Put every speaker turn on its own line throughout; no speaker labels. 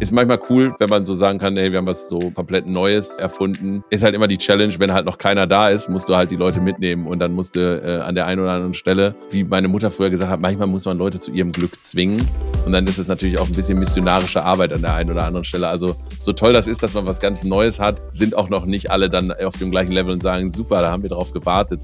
Ist manchmal cool, wenn man so sagen kann, hey, wir haben was so komplett Neues erfunden. Ist halt immer die Challenge, wenn halt noch keiner da ist, musst du halt die Leute mitnehmen und dann musst du äh, an der einen oder anderen Stelle, wie meine Mutter früher gesagt hat, manchmal muss man Leute zu ihrem Glück zwingen. Und dann ist es natürlich auch ein bisschen missionarische Arbeit an der einen oder anderen Stelle. Also so toll das ist, dass man was ganz Neues hat, sind auch noch nicht alle dann auf dem gleichen Level und sagen, super, da haben wir drauf gewartet.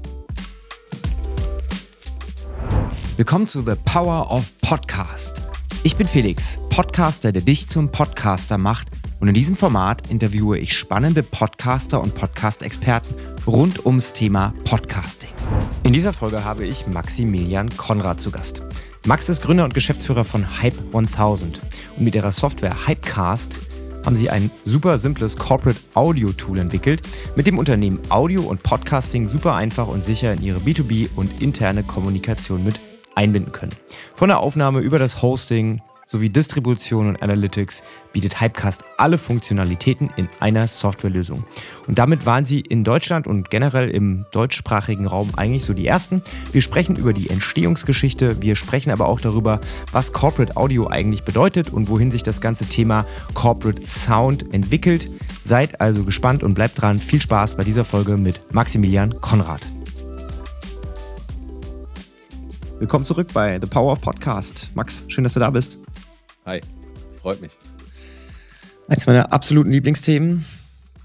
Willkommen zu The Power of Podcast. Ich bin Felix, Podcaster, der dich zum Podcaster macht. Und in diesem Format interviewe ich spannende Podcaster und Podcast-Experten rund ums Thema Podcasting. In dieser Folge habe ich Maximilian Konrad zu Gast. Max ist Gründer und Geschäftsführer von Hype 1000 und mit ihrer Software Hypecast haben sie ein super simples Corporate Audio Tool entwickelt, mit dem Unternehmen Audio und Podcasting super einfach und sicher in ihre B2B und interne Kommunikation mit einbinden können. Von der Aufnahme über das Hosting sowie Distribution und Analytics bietet Hypecast alle Funktionalitäten in einer Softwarelösung. Und damit waren sie in Deutschland und generell im deutschsprachigen Raum eigentlich so die ersten. Wir sprechen über die Entstehungsgeschichte, wir sprechen aber auch darüber, was Corporate Audio eigentlich bedeutet und wohin sich das ganze Thema Corporate Sound entwickelt. Seid also gespannt und bleibt dran. Viel Spaß bei dieser Folge mit Maximilian Konrad. Willkommen zurück bei The Power of Podcast. Max, schön, dass du da bist.
Hi, freut mich.
Eins meiner absoluten Lieblingsthemen,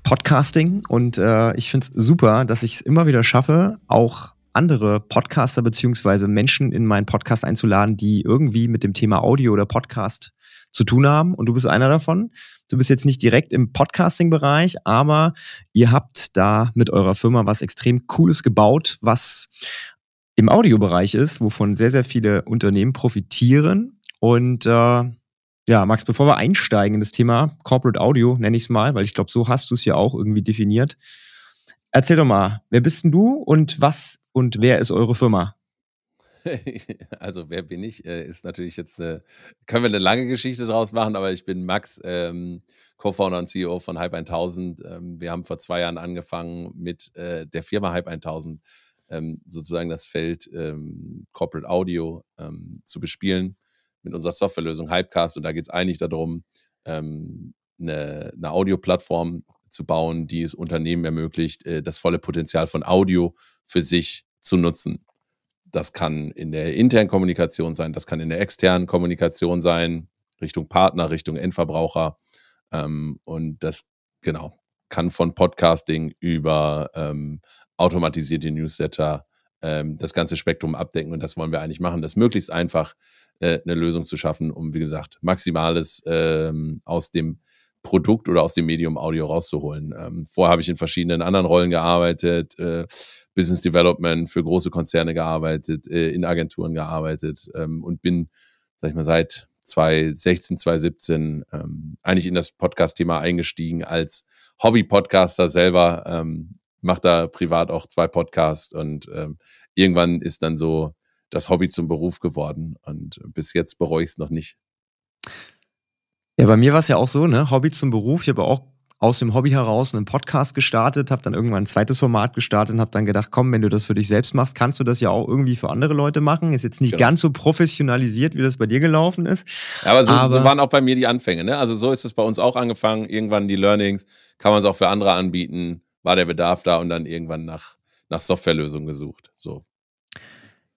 Podcasting. Und äh, ich finde es super, dass ich es immer wieder schaffe, auch andere Podcaster beziehungsweise Menschen in meinen Podcast einzuladen, die irgendwie mit dem Thema Audio oder Podcast zu tun haben. Und du bist einer davon. Du bist jetzt nicht direkt im Podcasting-Bereich, aber ihr habt da mit eurer Firma was extrem Cooles gebaut, was im Audiobereich ist, wovon sehr, sehr viele Unternehmen profitieren. Und äh, ja, Max, bevor wir einsteigen in das Thema Corporate Audio, nenne ich es mal, weil ich glaube, so hast du es ja auch irgendwie definiert. Erzähl doch mal, wer bist denn du und was und wer ist eure Firma?
Also wer bin ich, äh, ist natürlich jetzt eine, können wir eine lange Geschichte draus machen, aber ich bin Max, ähm, Co-Founder und CEO von Hype 1000. Ähm, wir haben vor zwei Jahren angefangen mit äh, der Firma Hype 1000 ähm, sozusagen das Feld ähm, Corporate Audio ähm, zu bespielen mit unserer Softwarelösung Hypecast. Und da geht es eigentlich darum, ähm, eine, eine Audio-Plattform zu bauen, die es Unternehmen ermöglicht, äh, das volle Potenzial von Audio für sich zu nutzen. Das kann in der internen Kommunikation sein, das kann in der externen Kommunikation sein, Richtung Partner, Richtung Endverbraucher. Ähm, und das, genau, kann von Podcasting über ähm, automatisierte Newsletter, ähm, das ganze Spektrum abdecken. Und das wollen wir eigentlich machen, das möglichst einfach äh, eine Lösung zu schaffen, um, wie gesagt, Maximales ähm, aus dem Produkt oder aus dem Medium Audio rauszuholen. Ähm, vorher habe ich in verschiedenen anderen Rollen gearbeitet, äh, Business Development für große Konzerne gearbeitet, äh, in Agenturen gearbeitet ähm, und bin, sag ich mal, seit 2016, 2017 ähm, eigentlich in das Podcast-Thema eingestiegen als Hobby-Podcaster selber, ähm, mache da privat auch zwei Podcasts und ähm, irgendwann ist dann so das Hobby zum Beruf geworden und bis jetzt bereue ich es noch nicht.
Ja, bei mir war es ja auch so, ne? Hobby zum Beruf. Ich habe auch aus dem Hobby heraus einen Podcast gestartet, habe dann irgendwann ein zweites Format gestartet und habe dann gedacht, komm, wenn du das für dich selbst machst, kannst du das ja auch irgendwie für andere Leute machen. Ist jetzt nicht ja. ganz so professionalisiert, wie das bei dir gelaufen ist.
Aber, so, aber so waren auch bei mir die Anfänge. Ne? Also so ist es bei uns auch angefangen. Irgendwann die Learnings kann man es auch für andere anbieten war der Bedarf da und dann irgendwann nach, nach Softwarelösungen gesucht. So.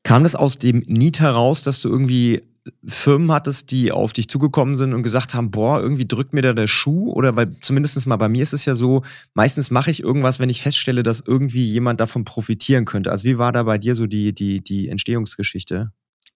Kam das aus dem Need heraus, dass du irgendwie Firmen hattest, die auf dich zugekommen sind und gesagt haben, boah, irgendwie drückt mir da der Schuh? Oder weil zumindest mal bei mir ist es ja so, meistens mache ich irgendwas, wenn ich feststelle, dass irgendwie jemand davon profitieren könnte. Also wie war da bei dir so die, die, die Entstehungsgeschichte?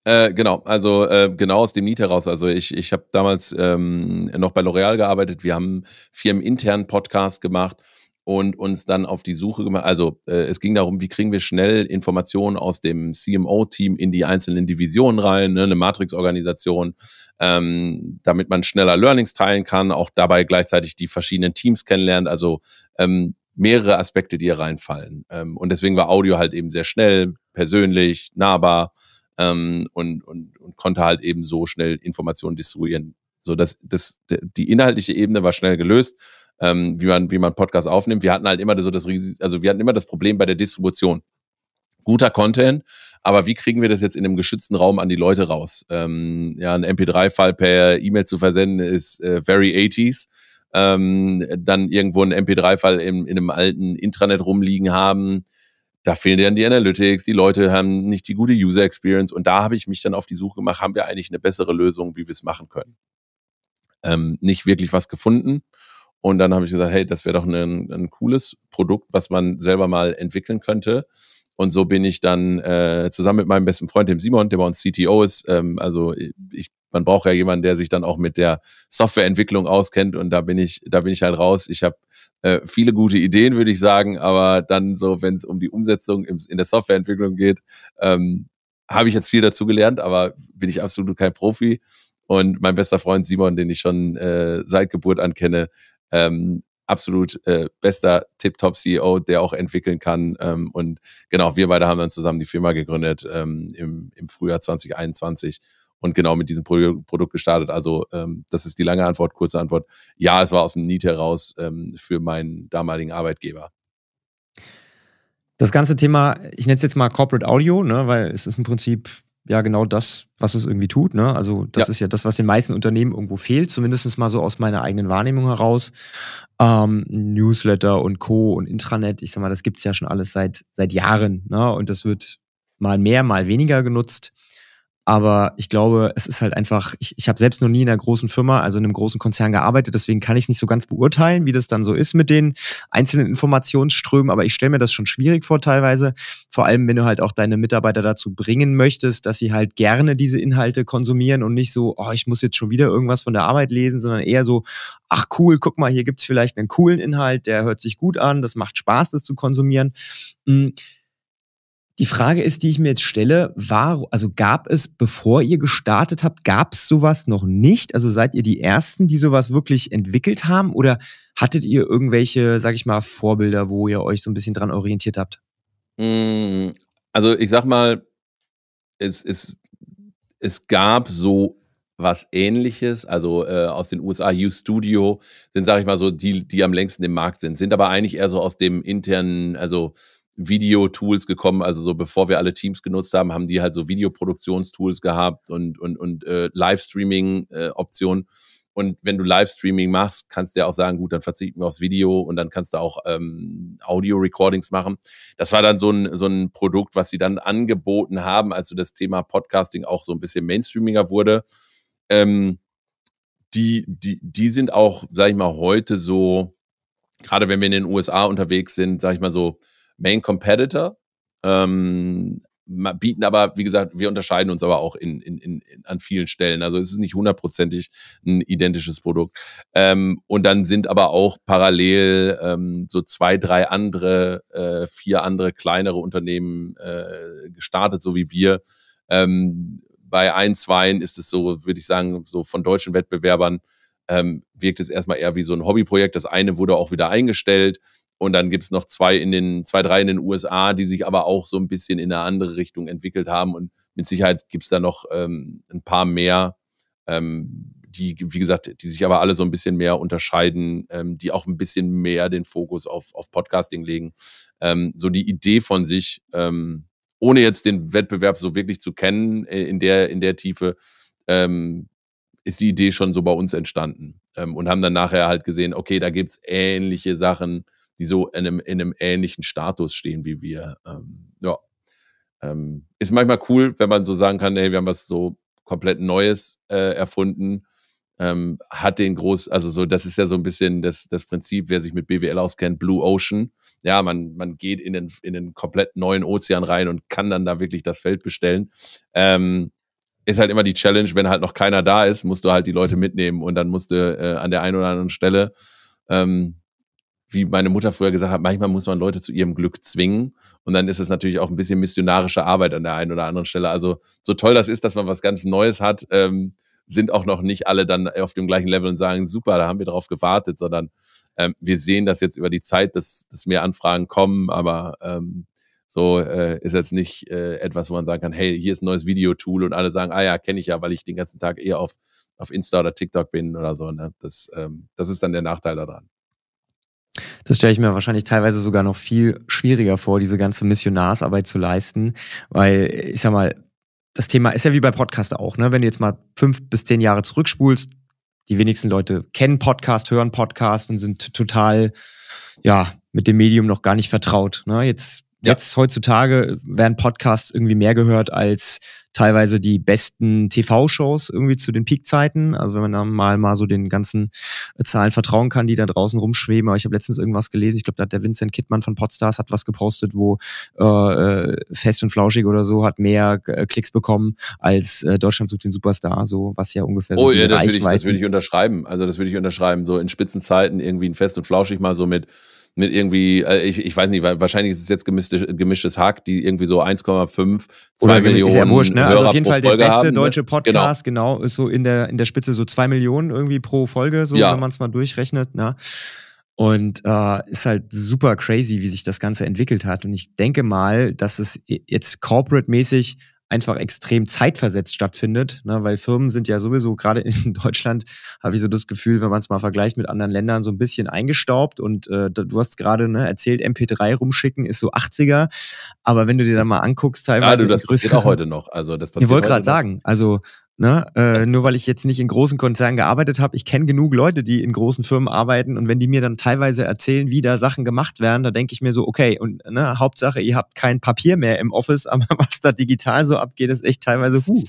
Äh, genau, also äh, genau aus dem Need heraus. Also ich, ich habe damals ähm, noch bei L'Oreal gearbeitet. Wir haben firmeninternen Podcast gemacht und uns dann auf die Suche gemacht. Also äh, es ging darum, wie kriegen wir schnell Informationen aus dem CMO-Team in die einzelnen Divisionen rein, ne, eine Matrix-Organisation, ähm, damit man schneller Learnings teilen kann, auch dabei gleichzeitig die verschiedenen Teams kennenlernt. Also ähm, mehrere Aspekte, die hier reinfallen. Ähm, und deswegen war Audio halt eben sehr schnell, persönlich, nahbar ähm, und, und, und konnte halt eben so schnell Informationen distribuieren. So dass das, die inhaltliche Ebene war schnell gelöst ähm, wie man, wie man Podcast aufnimmt. Wir hatten halt immer so das Risiko, also wir hatten immer das Problem bei der Distribution. guter Content, aber wie kriegen wir das jetzt in einem geschützten Raum an die Leute raus? Ähm, ja, ein MP3-File per E-Mail zu versenden ist äh, very 80s. Ähm, dann irgendwo ein MP3-File in, in einem alten Intranet rumliegen haben. Da fehlen dann die Analytics, die Leute haben nicht die gute User Experience und da habe ich mich dann auf die Suche gemacht, haben wir eigentlich eine bessere Lösung, wie wir es machen können. Ähm, nicht wirklich was gefunden. Und dann habe ich gesagt, hey, das wäre doch ein, ein cooles Produkt, was man selber mal entwickeln könnte. Und so bin ich dann äh, zusammen mit meinem besten Freund, dem Simon, der bei uns CTO ist. Ähm, also ich, man braucht ja jemanden, der sich dann auch mit der Softwareentwicklung auskennt. Und da bin ich, da bin ich halt raus. Ich habe äh, viele gute Ideen, würde ich sagen, aber dann so, wenn es um die Umsetzung im, in der Softwareentwicklung geht, ähm, habe ich jetzt viel dazu gelernt, aber bin ich absolut kein Profi. Und mein bester Freund Simon, den ich schon äh, seit Geburt an kenne, ähm, absolut äh, bester Tip-Top-CEO, der auch entwickeln kann. Ähm, und genau, wir beide haben dann zusammen die Firma gegründet ähm, im, im Frühjahr 2021 und genau mit diesem Pro Produkt gestartet. Also ähm, das ist die lange Antwort, kurze Antwort. Ja, es war aus dem Need heraus ähm, für meinen damaligen Arbeitgeber.
Das ganze Thema, ich nenne es jetzt mal Corporate Audio, ne, weil es ist im Prinzip ja genau das, was es irgendwie tut. Ne? Also das ja. ist ja das, was den meisten Unternehmen irgendwo fehlt, zumindest mal so aus meiner eigenen Wahrnehmung heraus. Ähm, Newsletter und Co. und Intranet, ich sag mal, das gibt's ja schon alles seit, seit Jahren. Ne? Und das wird mal mehr, mal weniger genutzt. Aber ich glaube, es ist halt einfach, ich, ich habe selbst noch nie in einer großen Firma, also in einem großen Konzern gearbeitet, deswegen kann ich es nicht so ganz beurteilen, wie das dann so ist mit den einzelnen Informationsströmen. Aber ich stelle mir das schon schwierig vor teilweise. Vor allem, wenn du halt auch deine Mitarbeiter dazu bringen möchtest, dass sie halt gerne diese Inhalte konsumieren und nicht so, oh, ich muss jetzt schon wieder irgendwas von der Arbeit lesen, sondern eher so, ach cool, guck mal, hier gibt's vielleicht einen coolen Inhalt, der hört sich gut an, das macht Spaß, das zu konsumieren. Mhm die Frage ist, die ich mir jetzt stelle, war, also gab es, bevor ihr gestartet habt, gab es sowas noch nicht? Also seid ihr die Ersten, die sowas wirklich entwickelt haben? Oder hattet ihr irgendwelche, sag ich mal, Vorbilder, wo ihr euch so ein bisschen dran orientiert habt?
Mm, also ich sag mal, es, es, es gab so was ähnliches, also äh, aus den USA, U-Studio sind, sag ich mal so, die, die am längsten im Markt sind, sind aber eigentlich eher so aus dem internen, also Videotools gekommen. Also so bevor wir alle Teams genutzt haben, haben die halt so Videoproduktionstools gehabt und, und, und äh, Livestreaming-Optionen. Äh, und wenn du Livestreaming machst, kannst du ja auch sagen, gut, dann verzichten wir aufs Video und dann kannst du auch ähm, Audio-Recordings machen. Das war dann so ein, so ein Produkt, was sie dann angeboten haben, als so das Thema Podcasting auch so ein bisschen mainstreamiger wurde. Ähm, die, die, die sind auch, sag ich mal, heute so, gerade wenn wir in den USA unterwegs sind, sag ich mal so, Main Competitor. Ähm, bieten aber, wie gesagt, wir unterscheiden uns aber auch in, in, in, an vielen Stellen. Also es ist nicht hundertprozentig ein identisches Produkt. Ähm, und dann sind aber auch parallel ähm, so zwei, drei andere, äh, vier andere kleinere Unternehmen äh, gestartet, so wie wir. Ähm, bei ein, zweien ist es so, würde ich sagen, so von deutschen Wettbewerbern ähm, wirkt es erstmal eher wie so ein Hobbyprojekt. Das eine wurde auch wieder eingestellt. Und dann gibt es noch zwei in den, zwei, drei in den USA, die sich aber auch so ein bisschen in eine andere Richtung entwickelt haben. Und mit Sicherheit gibt es da noch ähm, ein paar mehr, ähm, die, wie gesagt, die sich aber alle so ein bisschen mehr unterscheiden, ähm, die auch ein bisschen mehr den Fokus auf, auf Podcasting legen. Ähm, so die Idee von sich, ähm, ohne jetzt den Wettbewerb so wirklich zu kennen in der, in der Tiefe, ähm, ist die Idee schon so bei uns entstanden. Ähm, und haben dann nachher halt gesehen, okay, da gibt's ähnliche Sachen, die so in einem, in einem ähnlichen Status stehen wie wir. Ähm, ja. Ähm, ist manchmal cool, wenn man so sagen kann, hey, wir haben was so komplett Neues äh, erfunden. Ähm, hat den groß, also so, das ist ja so ein bisschen das, das Prinzip, wer sich mit BWL auskennt, Blue Ocean. Ja, man, man geht in den, in den komplett neuen Ozean rein und kann dann da wirklich das Feld bestellen. Ähm, ist halt immer die Challenge, wenn halt noch keiner da ist, musst du halt die Leute mitnehmen und dann musst du äh, an der einen oder anderen Stelle ähm, wie meine Mutter früher gesagt hat, manchmal muss man Leute zu ihrem Glück zwingen. Und dann ist es natürlich auch ein bisschen missionarische Arbeit an der einen oder anderen Stelle. Also so toll das ist, dass man was ganz Neues hat, ähm, sind auch noch nicht alle dann auf dem gleichen Level und sagen, super, da haben wir drauf gewartet, sondern ähm, wir sehen das jetzt über die Zeit, dass, dass mehr Anfragen kommen, aber ähm, so äh, ist jetzt nicht äh, etwas, wo man sagen kann, hey, hier ist ein neues Videotool und alle sagen, ah ja, kenne ich ja, weil ich den ganzen Tag eher auf, auf Insta oder TikTok bin oder so. Ne? Das, ähm, das ist dann der Nachteil daran.
Das stelle ich mir wahrscheinlich teilweise sogar noch viel schwieriger vor, diese ganze Missionarsarbeit zu leisten, weil ich sag mal, das Thema ist ja wie bei Podcast auch, ne? Wenn du jetzt mal fünf bis zehn Jahre zurückspulst, die wenigsten Leute kennen Podcast, hören Podcast und sind total, ja, mit dem Medium noch gar nicht vertraut. Ne? Jetzt ja. Jetzt heutzutage werden Podcasts irgendwie mehr gehört als teilweise die besten TV-Shows irgendwie zu den Peakzeiten. Also wenn man dann mal mal so den ganzen Zahlen vertrauen kann, die da draußen rumschweben. Aber ich habe letztens irgendwas gelesen. Ich glaube, da hat der Vincent Kittmann von Podstars hat was gepostet, wo äh, äh Fest und Flauschig oder so hat mehr äh, Klicks bekommen als äh, Deutschland sucht den Superstar. So was ja ungefähr.
Oh
so
ja, das würde ich, das würde ich unterschreiben. Also das würde ich unterschreiben. So in Spitzenzeiten irgendwie ein Fest und Flauschig mal so mit mit irgendwie, äh, ich, ich weiß nicht, wahrscheinlich ist es jetzt gemischte, gemischtes Hack, die irgendwie so 1,5, 2 Millionen. Ist ja wurscht,
ne? also auf jeden Fall der beste haben, ne? deutsche Podcast, genau. genau. ist so in der, in der Spitze so 2 Millionen irgendwie pro Folge, so ja. wenn man es mal durchrechnet. Ne? Und äh, ist halt super crazy, wie sich das Ganze entwickelt hat. Und ich denke mal, dass es jetzt corporate-mäßig einfach extrem zeitversetzt stattfindet, ne? weil Firmen sind ja sowieso gerade in Deutschland, habe ich so das Gefühl, wenn man es mal vergleicht mit anderen Ländern, so ein bisschen eingestaubt und äh, du hast gerade ne, erzählt, MP3 rumschicken ist so 80er, aber wenn du dir dann mal anguckst, teilweise. Ja,
du, das passiert auch heute noch. Also das passiert
ich wollte gerade sagen, also Ne? Äh, nur weil ich jetzt nicht in großen Konzernen gearbeitet habe, ich kenne genug Leute, die in großen Firmen arbeiten und wenn die mir dann teilweise erzählen, wie da Sachen gemacht werden, da denke ich mir so, okay, und ne, Hauptsache, ihr habt kein Papier mehr im Office, aber was da digital so abgeht, ist echt teilweise huh.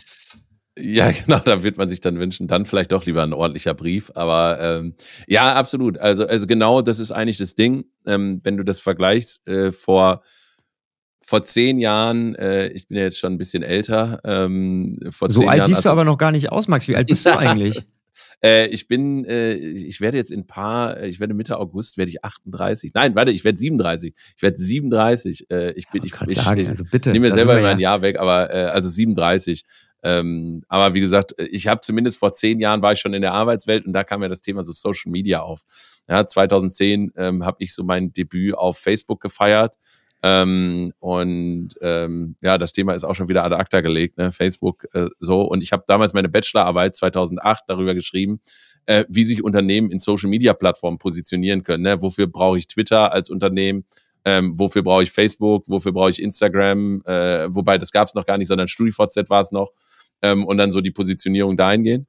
Ja, genau, da wird man sich dann wünschen, dann vielleicht doch lieber ein ordentlicher Brief. Aber ähm, ja, absolut. Also, also genau das ist eigentlich das Ding, ähm, wenn du das vergleichst äh, vor vor zehn Jahren, äh, ich bin ja jetzt schon ein bisschen älter. Ähm, vor
so
zehn
alt
Jahren,
siehst also, du aber noch gar nicht aus, Max. Wie alt bist du eigentlich?
Äh, ich bin, äh, ich werde jetzt in paar, äh, ich werde Mitte August werde ich 38. Nein, warte, ich werde 37. Ich werde 37. Äh, ich bin, ja, ich, ich,
sagen, also bitte,
nehme mir selber mein ja. Jahr weg, aber äh, also 37. Ähm, aber wie gesagt, ich habe zumindest vor zehn Jahren war ich schon in der Arbeitswelt und da kam ja das Thema so Social Media auf. Ja, 2010 ähm, habe ich so mein Debüt auf Facebook gefeiert ähm, und ähm, ja, das Thema ist auch schon wieder ad acta gelegt, ne? Facebook äh, so. Und ich habe damals meine Bachelorarbeit 2008 darüber geschrieben, äh, wie sich Unternehmen in Social-Media-Plattformen positionieren können. Ne? Wofür brauche ich Twitter als Unternehmen? Ähm, wofür brauche ich Facebook? Wofür brauche ich Instagram? Äh, wobei, das gab es noch gar nicht, sondern StudiVZ war es noch. Ähm, und dann so die Positionierung dahingehend.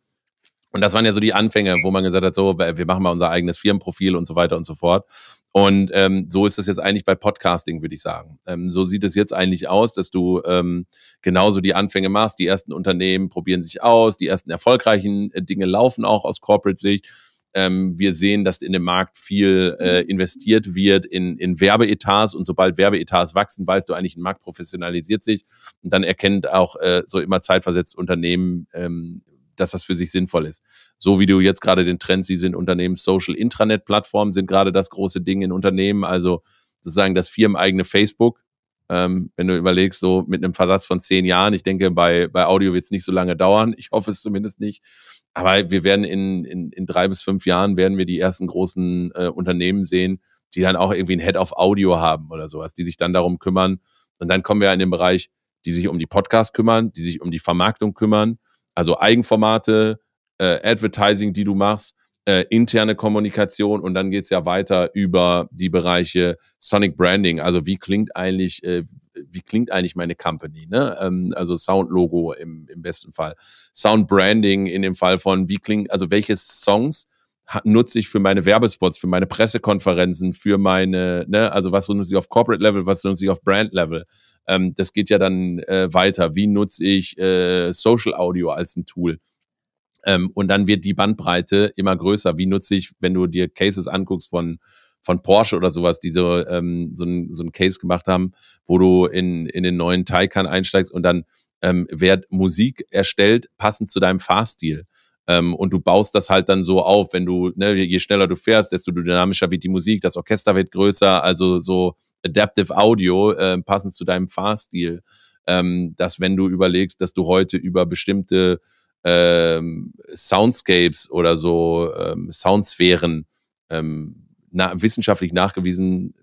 Und das waren ja so die Anfänge, wo man gesagt hat, so, wir machen mal unser eigenes Firmenprofil und so weiter und so fort. Und ähm, so ist es jetzt eigentlich bei Podcasting, würde ich sagen. Ähm, so sieht es jetzt eigentlich aus, dass du ähm, genauso die Anfänge machst. Die ersten Unternehmen probieren sich aus, die ersten erfolgreichen äh, Dinge laufen auch aus Corporate-Sicht. Ähm, wir sehen, dass in dem Markt viel äh, investiert wird in, in Werbeetats und sobald Werbeetats wachsen, weißt du eigentlich, ein Markt professionalisiert sich und dann erkennt auch äh, so immer zeitversetzt Unternehmen, ähm, dass das für sich sinnvoll ist. So wie du jetzt gerade den Trend siehst in Unternehmen, Social Intranet Plattformen sind gerade das große Ding in Unternehmen, also sozusagen das firmeneigene Facebook. Ähm, wenn du überlegst, so mit einem Versatz von zehn Jahren, ich denke, bei, bei Audio wird es nicht so lange dauern. Ich hoffe es zumindest nicht. Aber wir werden in, in, in drei bis fünf Jahren werden wir die ersten großen äh, Unternehmen sehen, die dann auch irgendwie ein Head of Audio haben oder sowas, die sich dann darum kümmern. Und dann kommen wir in den Bereich, die sich um die Podcasts kümmern, die sich um die Vermarktung kümmern also Eigenformate, äh, Advertising, die du machst, äh, interne Kommunikation und dann geht's ja weiter über die Bereiche Sonic Branding. Also wie klingt eigentlich, äh, wie klingt eigentlich meine Company? Ne? Ähm, also Sound-Logo im, im besten Fall. Sound Branding in dem Fall von wie klingt, also welche Songs nutze ich für meine Werbespots, für meine Pressekonferenzen, für meine, ne, also was nutze ich auf Corporate Level, was nutze ich auf Brand Level. Ähm, das geht ja dann äh, weiter. Wie nutze ich äh, Social Audio als ein Tool? Ähm, und dann wird die Bandbreite immer größer. Wie nutze ich, wenn du dir Cases anguckst von von Porsche oder sowas, die so, ähm, so, ein, so ein Case gemacht haben, wo du in, in den neuen Taycan einsteigst und dann ähm, wird Musik erstellt, passend zu deinem Fahrstil. Ähm, und du baust das halt dann so auf, wenn du, ne, je schneller du fährst, desto dynamischer wird die Musik, das Orchester wird größer, also so Adaptive Audio, äh, passend zu deinem Fahrstil. Ähm, dass wenn du überlegst, dass du heute über bestimmte ähm, Soundscapes oder so ähm, Soundsphären ähm, na, wissenschaftlich nachgewiesen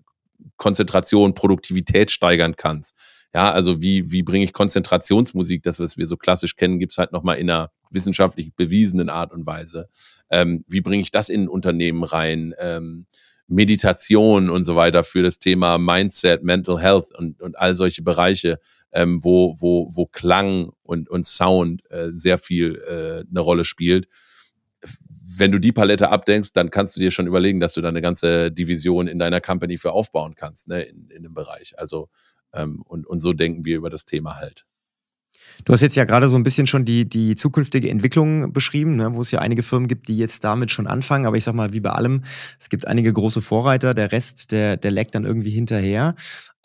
Konzentration, Produktivität steigern kannst. Ja, also wie, wie bringe ich Konzentrationsmusik, das, was wir so klassisch kennen, gibt's halt nochmal in einer wissenschaftlich bewiesenen Art und Weise. Ähm, wie bringe ich das in ein Unternehmen rein? Ähm, Meditation und so weiter für das Thema Mindset, Mental Health und, und all solche Bereiche, ähm, wo, wo, wo Klang und, und Sound äh, sehr viel äh, eine Rolle spielt. Wenn du die Palette abdenkst, dann kannst du dir schon überlegen, dass du da eine ganze Division in deiner Company für aufbauen kannst, ne, in, in dem Bereich. Also, ähm, und, und so denken wir über das Thema halt.
Du hast jetzt ja gerade so ein bisschen schon die, die zukünftige Entwicklung beschrieben, ne, wo es ja einige Firmen gibt, die jetzt damit schon anfangen. Aber ich sag mal, wie bei allem, es gibt einige große Vorreiter, der Rest, der, der leckt dann irgendwie hinterher.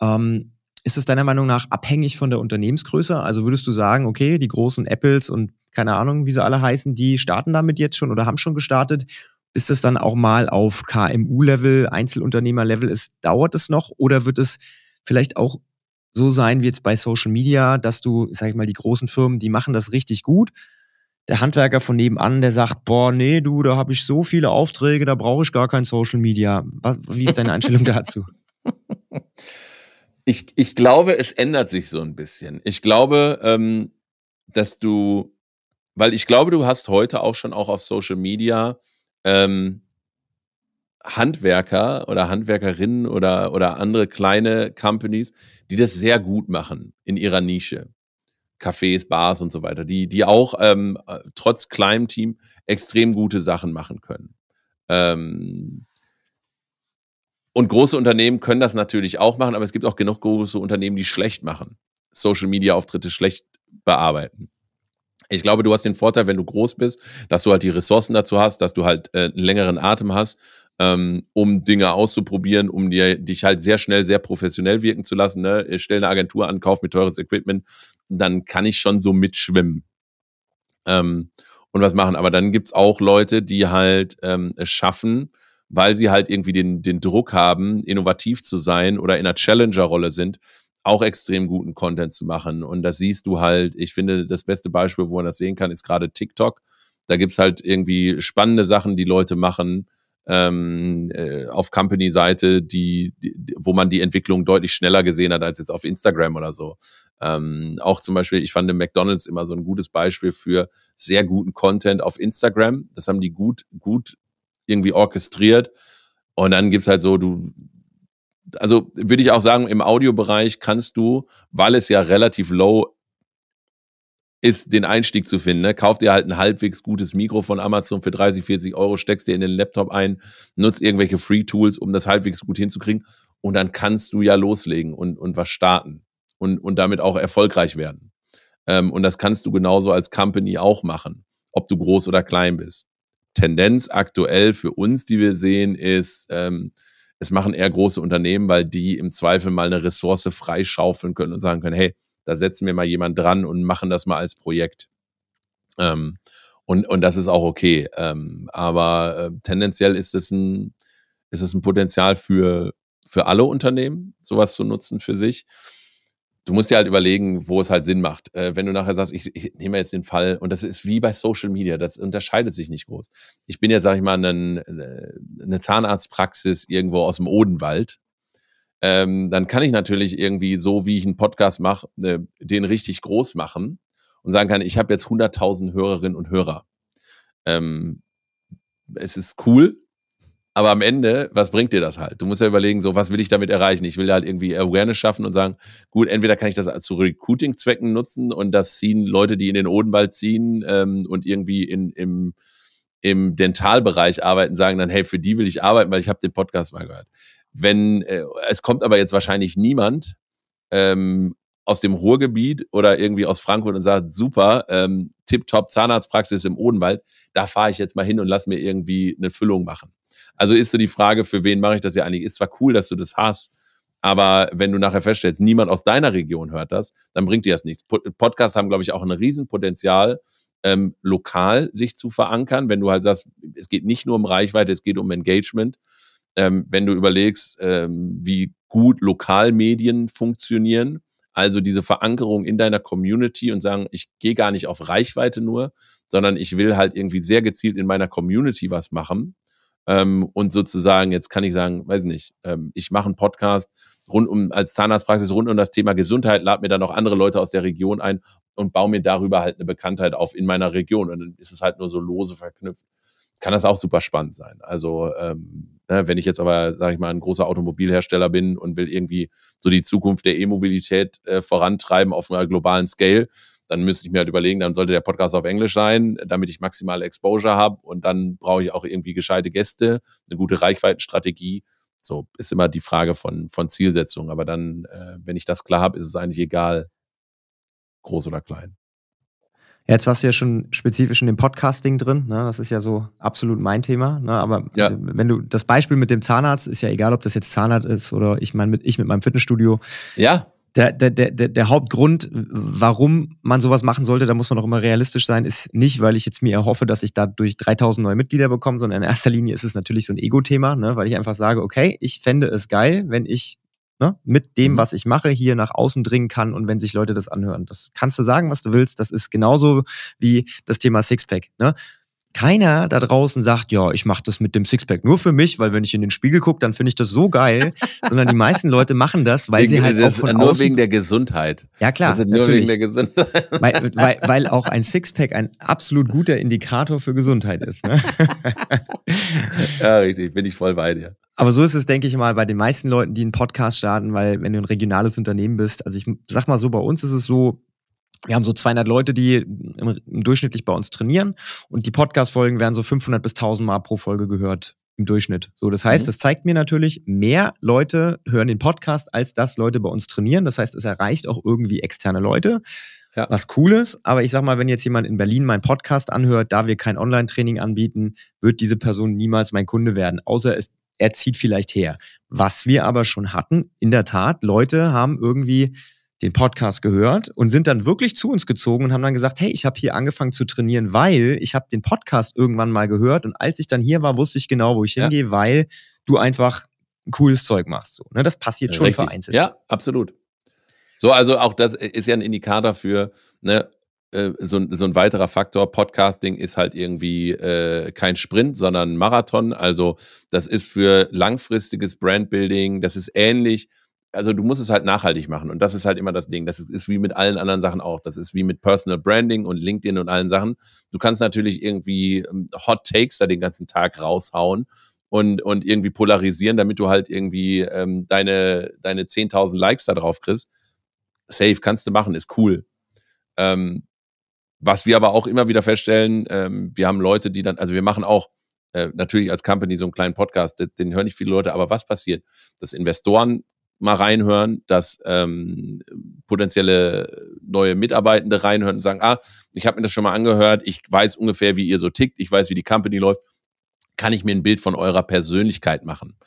Ähm, ist es deiner Meinung nach abhängig von der Unternehmensgröße? Also würdest du sagen, okay, die großen Apples und keine Ahnung, wie sie alle heißen, die starten damit jetzt schon oder haben schon gestartet? Ist es dann auch mal auf KMU-Level, Einzelunternehmer-Level? dauert es noch oder wird es vielleicht auch so sein wie jetzt bei Social Media, dass du, sag ich mal, die großen Firmen, die machen das richtig gut. Der Handwerker von nebenan, der sagt, boah, nee, du, da habe ich so viele Aufträge, da brauche ich gar kein Social Media. Was, wie ist deine Einstellung dazu?
Ich, ich glaube, es ändert sich so ein bisschen. Ich glaube, ähm, dass du, weil ich glaube, du hast heute auch schon auch auf Social Media ähm, Handwerker oder Handwerkerinnen oder, oder andere kleine Companies, die das sehr gut machen in ihrer Nische. Cafés, Bars und so weiter, die, die auch ähm, trotz kleinem Team extrem gute Sachen machen können. Ähm, und große Unternehmen können das natürlich auch machen, aber es gibt auch genug große Unternehmen, die schlecht machen. Social Media Auftritte schlecht bearbeiten. Ich glaube, du hast den Vorteil, wenn du groß bist, dass du halt die Ressourcen dazu hast, dass du halt äh, einen längeren Atem hast ähm, um Dinge auszuprobieren, um dir dich halt sehr schnell sehr professionell wirken zu lassen. Ne? Ich stelle eine Agentur an, kauf mir teures Equipment, dann kann ich schon so mitschwimmen. Ähm, und was machen. Aber dann gibt's auch Leute, die halt ähm, es schaffen, weil sie halt irgendwie den, den Druck haben, innovativ zu sein oder in einer Challenger-Rolle sind, auch extrem guten Content zu machen. Und das siehst du halt, ich finde, das beste Beispiel, wo man das sehen kann, ist gerade TikTok. Da gibt's halt irgendwie spannende Sachen, die Leute machen, ähm, äh, auf Company-Seite, die, die, wo man die Entwicklung deutlich schneller gesehen hat als jetzt auf Instagram oder so. Ähm, auch zum Beispiel, ich fand McDonalds immer so ein gutes Beispiel für sehr guten Content auf Instagram. Das haben die gut, gut irgendwie orchestriert. Und dann gibt's halt so, du, also würde ich auch sagen, im Audiobereich kannst du, weil es ja relativ low ist, den Einstieg zu finden. Ne? Kauf dir halt ein halbwegs gutes Mikro von Amazon für 30, 40 Euro, steckst dir in den Laptop ein, nutzt irgendwelche Free Tools, um das halbwegs gut hinzukriegen. Und dann kannst du ja loslegen und, und was starten und, und damit auch erfolgreich werden. Ähm, und das kannst du genauso als Company auch machen, ob du groß oder klein bist. Tendenz aktuell für uns, die wir sehen, ist, ähm, es machen eher große Unternehmen, weil die im Zweifel mal eine Ressource freischaufeln können und sagen können, hey, da setzen wir mal jemand dran und machen das mal als Projekt. Ähm, und, und das ist auch okay. Ähm, aber äh, tendenziell ist es ein, ist es ein Potenzial für, für alle Unternehmen, sowas zu nutzen für sich. Du musst dir halt überlegen, wo es halt Sinn macht. Äh, wenn du nachher sagst, ich, ich nehme jetzt den Fall, und das ist wie bei Social Media, das unterscheidet sich nicht groß. Ich bin jetzt, sag ich mal, eine, eine Zahnarztpraxis irgendwo aus dem Odenwald ähm, dann kann ich natürlich irgendwie so, wie ich einen Podcast mache, äh, den richtig groß machen und sagen kann, ich habe jetzt 100.000 Hörerinnen und Hörer. Ähm, es ist cool, aber am Ende, was bringt dir das halt? Du musst ja überlegen, so, was will ich damit erreichen? Ich will halt irgendwie Awareness schaffen und sagen, gut, entweder kann ich das zu Recruiting-Zwecken nutzen und das ziehen Leute, die in den Odenwald ziehen ähm, und irgendwie in, im, im Dentalbereich arbeiten, sagen dann, hey, für die will ich arbeiten, weil ich habe den Podcast mal gehört. Wenn äh, es kommt aber jetzt wahrscheinlich niemand ähm, aus dem Ruhrgebiet oder irgendwie aus Frankfurt und sagt, super, ähm, tipptopp Zahnarztpraxis im Odenwald, da fahre ich jetzt mal hin und lass mir irgendwie eine Füllung machen. Also ist so die Frage, für wen mache ich das ja eigentlich? Ist zwar cool, dass du das hast, aber wenn du nachher feststellst, niemand aus deiner Region hört das, dann bringt dir das nichts. Podcasts haben, glaube ich, auch ein Riesenpotenzial, ähm, lokal sich zu verankern. Wenn du halt sagst, es geht nicht nur um Reichweite, es geht um Engagement ähm, wenn du überlegst, ähm, wie gut Lokalmedien funktionieren, also diese Verankerung in deiner Community und sagen, ich gehe gar nicht auf Reichweite nur, sondern ich will halt irgendwie sehr gezielt in meiner Community was machen. Ähm, und sozusagen, jetzt kann ich sagen, weiß nicht, ähm, ich mache einen Podcast rund um, als Zahnarztpraxis rund um das Thema Gesundheit, lade mir dann noch andere Leute aus der Region ein und baue mir darüber halt eine Bekanntheit auf in meiner Region. Und dann ist es halt nur so lose verknüpft. Kann das auch super spannend sein. Also ähm, wenn ich jetzt aber, sage ich mal, ein großer Automobilhersteller bin und will irgendwie so die Zukunft der E-Mobilität äh, vorantreiben auf einer globalen Scale, dann müsste ich mir halt überlegen, dann sollte der Podcast auf Englisch sein, damit ich maximale Exposure habe und dann brauche ich auch irgendwie gescheite Gäste, eine gute Reichweitenstrategie. So ist immer die Frage von, von Zielsetzung. Aber dann, äh, wenn ich das klar habe, ist es eigentlich egal, groß oder klein.
Jetzt warst du ja schon spezifisch in dem Podcasting drin. Ne? Das ist ja so absolut mein Thema. Ne? Aber ja. also, wenn du das Beispiel mit dem Zahnarzt ist ja egal, ob das jetzt Zahnarzt ist oder ich meine mit ich mit meinem Fitnessstudio.
Ja.
Der, der, der, der Hauptgrund, warum man sowas machen sollte, da muss man auch immer realistisch sein, ist nicht, weil ich jetzt mir erhoffe, dass ich dadurch 3000 neue Mitglieder bekomme, sondern in erster Linie ist es natürlich so ein Ego-Thema, ne? weil ich einfach sage, okay, ich fände es geil, wenn ich ne, mit dem, mhm. was ich mache, hier nach außen dringen kann und wenn sich Leute das anhören. Das kannst du sagen, was du willst. Das ist genauso wie das Thema Sixpack. Ne? Keiner da draußen sagt, ja, ich mache das mit dem Sixpack nur für mich, weil wenn ich in den Spiegel gucke, dann finde ich das so geil. Sondern die meisten Leute machen das, weil wegen, sie halt auch von
nur
außen
wegen der Gesundheit.
Ja klar,
ist nur wegen der Gesundheit.
Weil, weil, weil auch ein Sixpack ein absolut guter Indikator für Gesundheit ist. Ne?
ja, richtig, bin ich voll bei dir.
Aber so ist es, denke ich mal, bei den meisten Leuten, die einen Podcast starten, weil wenn du ein regionales Unternehmen bist, also ich sag mal so, bei uns ist es so, wir haben so 200 Leute, die im, im durchschnittlich bei uns trainieren und die Podcast-Folgen werden so 500 bis 1000 Mal pro Folge gehört im Durchschnitt. So, das heißt, mhm. das zeigt mir natürlich, mehr Leute hören den Podcast, als dass Leute bei uns trainieren. Das heißt, es erreicht auch irgendwie externe Leute. Ja. Was cool ist, aber ich sag mal, wenn jetzt jemand in Berlin meinen Podcast anhört, da wir kein Online-Training anbieten, wird diese Person niemals mein Kunde werden, außer es er zieht vielleicht her. Was wir aber schon hatten, in der Tat, Leute haben irgendwie den Podcast gehört und sind dann wirklich zu uns gezogen und haben dann gesagt, hey, ich habe hier angefangen zu trainieren, weil ich habe den Podcast irgendwann mal gehört und als ich dann hier war, wusste ich genau, wo ich hingehe, ja. weil du einfach cooles Zeug machst. So, ne? Das passiert schon
Richtig.
vereinzelt.
Ja, absolut. So, also auch das ist ja ein Indikator für, ne, äh, so, so ein weiterer Faktor, Podcasting ist halt irgendwie äh, kein Sprint, sondern Marathon. Also das ist für langfristiges Brandbuilding, das ist ähnlich. Also du musst es halt nachhaltig machen und das ist halt immer das Ding. Das ist, ist wie mit allen anderen Sachen auch. Das ist wie mit Personal Branding und LinkedIn und allen Sachen. Du kannst natürlich irgendwie ähm, Hot Takes da den ganzen Tag raushauen und, und irgendwie polarisieren, damit du halt irgendwie ähm, deine, deine 10.000 Likes da drauf kriegst. Safe kannst du machen, ist cool. Ähm, was wir aber auch immer wieder feststellen, ähm, wir haben Leute, die dann, also wir machen auch äh, natürlich als Company so einen kleinen Podcast, den, den hören nicht viele Leute, aber was passiert? Dass Investoren mal reinhören, dass ähm, potenzielle neue Mitarbeitende reinhören und sagen, ah, ich habe mir das schon mal angehört, ich weiß ungefähr, wie ihr so tickt, ich weiß, wie die Company läuft, kann ich mir ein Bild von eurer Persönlichkeit machen?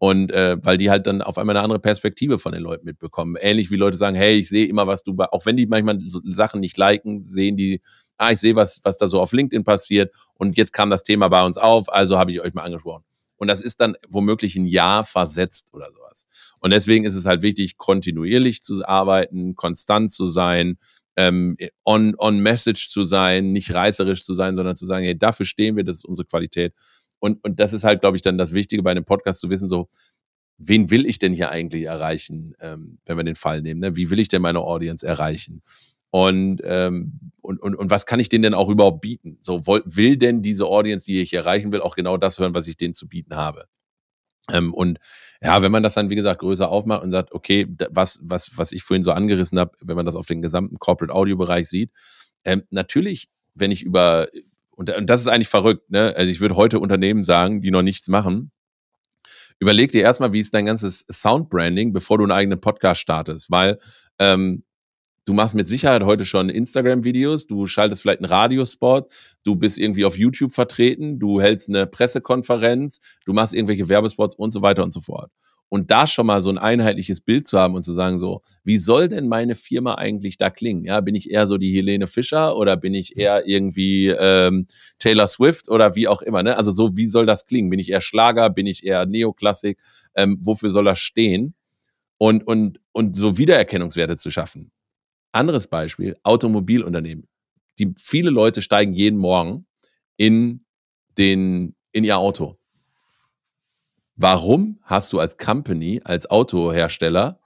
Und äh, weil die halt dann auf einmal eine andere Perspektive von den Leuten mitbekommen. Ähnlich wie Leute sagen, hey, ich sehe immer, was du, auch wenn die manchmal so Sachen nicht liken, sehen die, ah, ich sehe, was, was da so auf LinkedIn passiert und jetzt kam das Thema bei uns auf, also habe ich euch mal angesprochen. Und das ist dann womöglich ein Jahr versetzt oder sowas. Und deswegen ist es halt wichtig, kontinuierlich zu arbeiten, konstant zu sein, ähm, on, on message zu sein, nicht reißerisch zu sein, sondern zu sagen, hey, dafür stehen wir, das ist unsere Qualität. Und, und das ist halt, glaube ich, dann das Wichtige bei einem Podcast zu wissen, so, wen will ich denn hier eigentlich erreichen, ähm, wenn wir den Fall nehmen? Ne? Wie will ich denn meine Audience erreichen? Und, ähm, und, und, und was kann ich denen denn auch überhaupt bieten? So, will, denn diese Audience, die ich erreichen will, auch genau das hören, was ich denen zu bieten habe? Ähm, und ja, wenn man das dann, wie gesagt, größer aufmacht und sagt, okay, was, was, was ich vorhin so angerissen habe, wenn man das auf den gesamten Corporate Audio Bereich sieht, ähm, natürlich, wenn ich über und, und das ist eigentlich verrückt, ne? Also ich würde heute Unternehmen sagen, die noch nichts machen. Überleg dir erstmal, wie ist dein ganzes Soundbranding, bevor du einen eigenen Podcast startest, weil ähm, du machst mit Sicherheit heute schon Instagram-Videos, du schaltest vielleicht einen Radiospot, du bist irgendwie auf YouTube vertreten, du hältst eine Pressekonferenz, du machst irgendwelche Werbespots und so weiter und so fort. Und da schon mal so ein einheitliches Bild zu haben und zu sagen, so, wie soll denn meine Firma eigentlich da klingen? Ja, bin ich eher so die Helene Fischer oder bin ich eher irgendwie ähm, Taylor Swift oder wie auch immer? Ne? Also so, wie soll das klingen? Bin ich eher Schlager? Bin ich eher Neoklassik? Ähm, wofür soll das stehen? Und, und, und so Wiedererkennungswerte zu schaffen. Anderes Beispiel, Automobilunternehmen. Die viele Leute steigen jeden Morgen in den in ihr Auto. Warum hast du als Company, als Autohersteller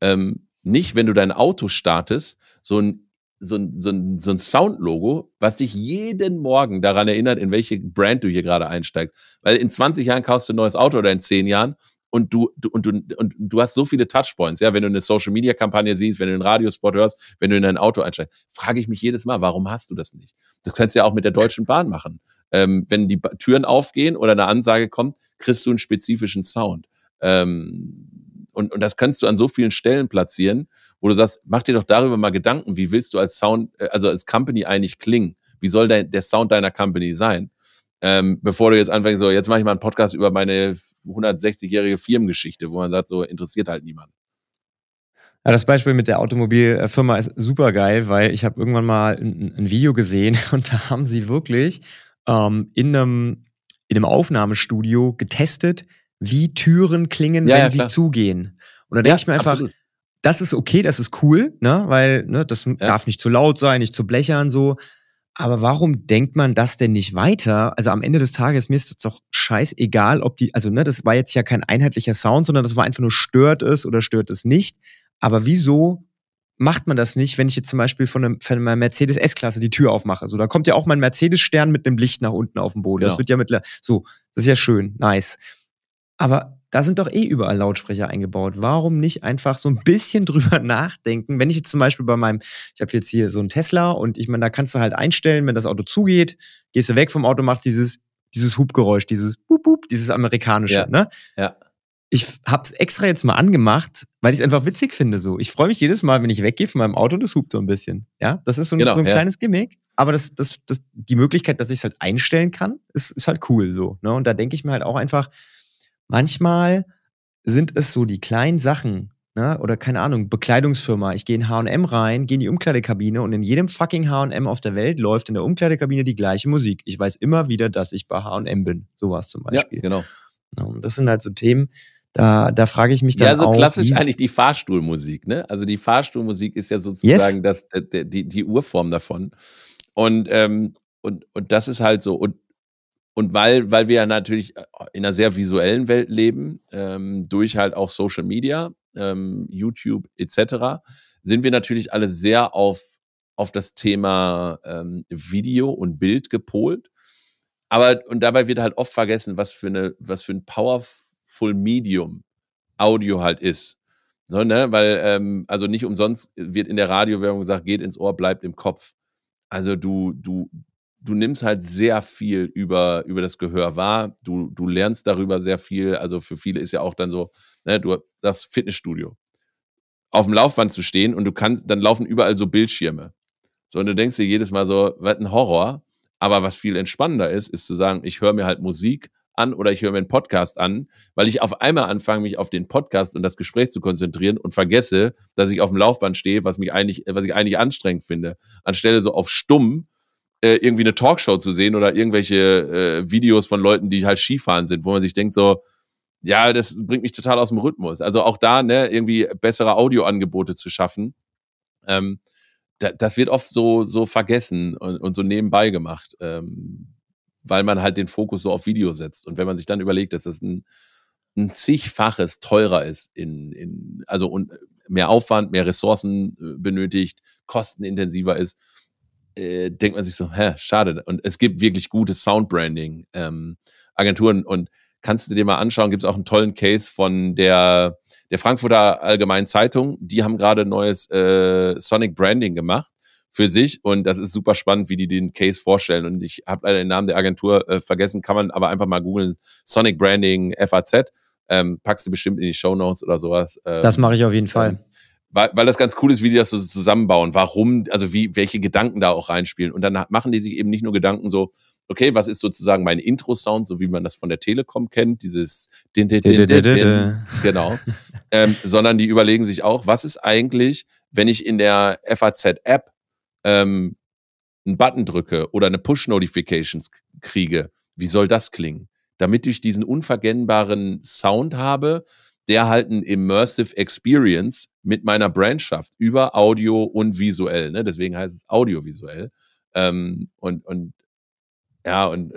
ähm, nicht, wenn du dein Auto startest, so ein so ein, so ein, so ein Soundlogo, was dich jeden Morgen daran erinnert, in welche Brand du hier gerade einsteigst. Weil in 20 Jahren kaufst du ein neues Auto oder in 10 Jahren und du, du, und du, und du hast so viele Touchpoints, ja, wenn du eine Social Media Kampagne siehst, wenn du einen Radiospot hörst, wenn du in ein Auto einsteigst, frage ich mich jedes Mal, warum hast du das nicht? Das kannst du ja auch mit der Deutschen Bahn machen. Ähm, wenn die Türen aufgehen oder eine Ansage kommt, kriegst du einen spezifischen Sound. Ähm, und, und das kannst du an so vielen Stellen platzieren, wo du sagst, mach dir doch darüber mal Gedanken, wie willst du als Sound, äh, also als Company eigentlich klingen? Wie soll der, der Sound deiner Company sein? Ähm, bevor du jetzt anfängst, so, jetzt mache ich mal einen Podcast über meine 160-jährige Firmengeschichte, wo man sagt, so interessiert halt niemand.
Ja, das Beispiel mit der Automobilfirma ist super geil, weil ich habe irgendwann mal ein, ein, Video gesehen und da haben sie wirklich ähm, in, einem, in einem Aufnahmestudio getestet, wie Türen klingen, ja, wenn ja, sie zugehen. Und da denke ja, ich mir einfach, absolut. das ist okay, das ist cool, ne? weil ne, das darf nicht zu laut sein, nicht zu blechern, so. Aber warum denkt man das denn nicht weiter? Also am Ende des Tages, mir ist es doch scheißegal, ob die, also ne, das war jetzt ja kein einheitlicher Sound, sondern das war einfach nur stört es oder stört es nicht. Aber wieso macht man das nicht, wenn ich jetzt zum Beispiel von, einem, von einer Mercedes S-Klasse die Tür aufmache? So, da kommt ja auch mein Mercedes-Stern mit einem Licht nach unten auf dem Boden. Genau. Das wird ja mit, so, das ist ja schön, nice. Aber da sind doch eh überall Lautsprecher eingebaut. Warum nicht einfach so ein bisschen drüber nachdenken? Wenn ich jetzt zum Beispiel bei meinem, ich habe jetzt hier so einen Tesla und ich meine, da kannst du halt einstellen, wenn das Auto zugeht, gehst du weg vom Auto, machst dieses, dieses Hubgeräusch, dieses Boop, Boop, dieses amerikanische,
ja.
ne?
Ja.
Ich hab's extra jetzt mal angemacht, weil ich es einfach witzig finde so. Ich freue mich jedes Mal, wenn ich weggehe von meinem Auto, das hupt so ein bisschen. Ja, das ist so ein, genau, so ein ja. kleines Gimmick. Aber das, das, das, die Möglichkeit, dass ich es halt einstellen kann, ist, ist halt cool so. Ne? Und da denke ich mir halt auch einfach, manchmal sind es so die kleinen Sachen, ne? oder keine Ahnung, Bekleidungsfirma. Ich gehe in H&M rein, gehe in die Umkleidekabine und in jedem fucking H&M auf der Welt läuft in der Umkleidekabine die gleiche Musik. Ich weiß immer wieder, dass ich bei H&M bin. Sowas zum Beispiel.
Ja, genau.
Und das sind halt so Themen, da, da frage ich mich dann
auch. Ja, so
auch,
klassisch eigentlich die Fahrstuhlmusik, ne? Also die Fahrstuhlmusik ist ja sozusagen yes. das, die, die, die Urform davon. Und, ähm, und, und das ist halt so. Und und weil, weil wir ja natürlich äh, in einer sehr visuellen Welt leben, ähm, durch halt auch Social Media, ähm, YouTube etc., sind wir natürlich alle sehr auf, auf das Thema ähm, Video und Bild gepolt. Aber und dabei wird halt oft vergessen, was für eine, was für ein powerful Medium Audio halt ist. So, ne? Weil, ähm, also nicht umsonst wird in der Radiowerbung gesagt, geht ins Ohr, bleibt im Kopf. Also du, du, du nimmst halt sehr viel über, über das Gehör wahr. Du, du lernst darüber sehr viel. Also für viele ist ja auch dann so, ne, du sagst Fitnessstudio. Auf dem Laufband zu stehen und du kannst, dann laufen überall so Bildschirme. So, und du denkst dir jedes Mal so, was ein Horror. Aber was viel entspannender ist, ist zu sagen, ich höre mir halt Musik an oder ich höre mir einen Podcast an, weil ich auf einmal anfange, mich auf den Podcast und das Gespräch zu konzentrieren und vergesse, dass ich auf dem Laufband stehe, was mich eigentlich, was ich eigentlich anstrengend finde. Anstelle so auf stumm äh, irgendwie eine Talkshow zu sehen oder irgendwelche äh, Videos von Leuten, die halt Skifahren sind, wo man sich denkt so, ja, das bringt mich total aus dem Rhythmus. Also auch da, ne, irgendwie bessere Audioangebote zu schaffen. Ähm, da, das wird oft so, so vergessen und, und so nebenbei gemacht, ähm, weil man halt den Fokus so auf Video setzt. Und wenn man sich dann überlegt, dass das ein, ein zigfaches teurer ist, in, in, also und mehr Aufwand, mehr Ressourcen äh, benötigt, kostenintensiver ist, äh, denkt man sich so, hä, schade. Und es gibt wirklich gute Soundbranding ähm, Agenturen und kannst du dir mal anschauen, gibt es auch einen tollen Case von der, der Frankfurter Allgemeinen Zeitung. Die haben gerade neues äh, Sonic Branding gemacht für sich und das ist super spannend, wie die den Case vorstellen. Und ich habe leider den Namen der Agentur äh, vergessen, kann man aber einfach mal googeln, Sonic Branding FAZ. Ähm, packst du bestimmt in die Show Notes oder sowas.
Ähm, das mache ich auf jeden Fall.
Weil, weil das ganz cool ist, wie die das so zusammenbauen, warum, also wie, welche Gedanken da auch reinspielen. Und dann machen die sich eben nicht nur Gedanken so, okay, was ist sozusagen mein Intro-Sound, so wie man das von der Telekom kennt, dieses din, din, din, din, din, genau, ähm, sondern die überlegen sich auch, was ist eigentlich, wenn ich in der FAZ-App ähm, einen Button drücke oder eine Push-Notifications kriege, wie soll das klingen? Damit ich diesen unverkennbaren Sound habe, der halt ein Immersive Experience mit meiner Brand schafft, über Audio und visuell. Ne? Deswegen heißt es audiovisuell. Ähm, und, und ja, und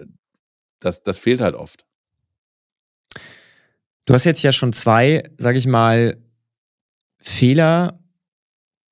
das, das fehlt halt oft.
Du hast jetzt ja schon zwei, sag ich mal, Fehler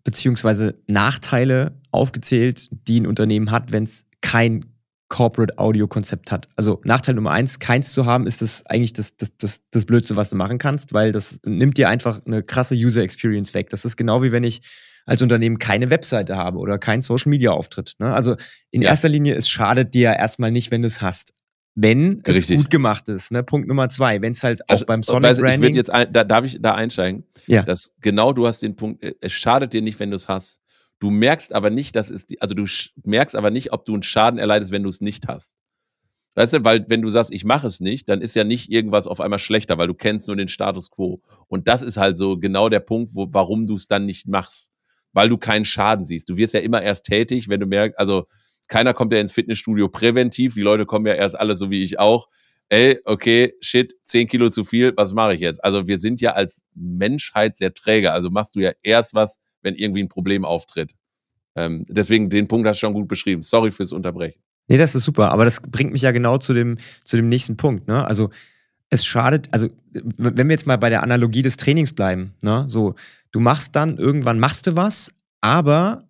beziehungsweise Nachteile aufgezählt, die ein Unternehmen hat, wenn es kein Corporate Audio Konzept hat. Also Nachteil Nummer eins, keins zu haben, ist das eigentlich das, das, das, das Blödste, was du machen kannst, weil das nimmt dir einfach eine krasse User Experience weg. Das ist genau wie wenn ich als Unternehmen keine Webseite habe oder kein Social Media Auftritt. Ne? Also in ja. erster Linie, es schadet dir erstmal nicht, wenn du es hast. Wenn es gut gemacht ist. Ne? Punkt Nummer zwei, wenn es halt auch also, beim Sonic Branding.
Ich jetzt ein, da, darf ich da einsteigen?
Ja.
Das, genau du hast den Punkt, es schadet dir nicht, wenn du es hast. Du merkst aber nicht, dass es, also du merkst aber nicht, ob du einen Schaden erleidest, wenn du es nicht hast. Weißt du, weil wenn du sagst, ich mache es nicht, dann ist ja nicht irgendwas auf einmal schlechter, weil du kennst nur den Status quo. Und das ist halt so genau der Punkt, wo, warum du es dann nicht machst. Weil du keinen Schaden siehst. Du wirst ja immer erst tätig, wenn du merkst, also keiner kommt ja ins Fitnessstudio präventiv. Die Leute kommen ja erst alle so wie ich auch. Ey, okay, shit, zehn Kilo zu viel, was mache ich jetzt? Also wir sind ja als Menschheit sehr träge. Also machst du ja erst was, wenn irgendwie ein Problem auftritt. Ähm, deswegen, den Punkt hast du schon gut beschrieben. Sorry fürs Unterbrechen.
Nee, das ist super, aber das bringt mich ja genau zu dem, zu dem nächsten Punkt. Ne? Also es schadet, also wenn wir jetzt mal bei der Analogie des Trainings bleiben, ne? so, du machst dann, irgendwann machst du was, aber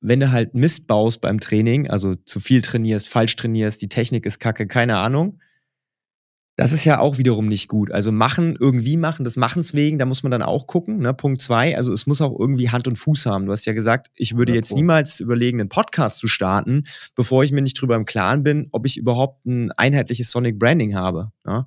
wenn du halt Mist baust beim Training, also zu viel trainierst, falsch trainierst, die Technik ist kacke, keine Ahnung, das ist ja auch wiederum nicht gut. Also machen, irgendwie machen, das Machens wegen, da muss man dann auch gucken. Ne? Punkt zwei, also es muss auch irgendwie Hand und Fuß haben. Du hast ja gesagt, ich würde jetzt niemals überlegen, einen Podcast zu starten, bevor ich mir nicht drüber im Klaren bin, ob ich überhaupt ein einheitliches Sonic Branding habe. Ne?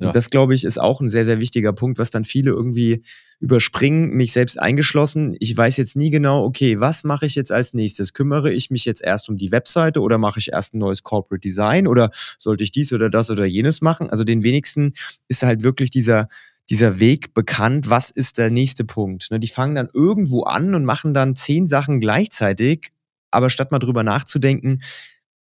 Und ja. das, glaube ich, ist auch ein sehr, sehr wichtiger Punkt, was dann viele irgendwie überspringen, mich selbst eingeschlossen. Ich weiß jetzt nie genau, okay, was mache ich jetzt als nächstes? Kümmere ich mich jetzt erst um die Webseite oder mache ich erst ein neues Corporate Design oder sollte ich dies oder das oder jenes machen? Also den wenigsten ist halt wirklich dieser, dieser Weg bekannt, was ist der nächste Punkt. Ne, die fangen dann irgendwo an und machen dann zehn Sachen gleichzeitig, aber statt mal drüber nachzudenken,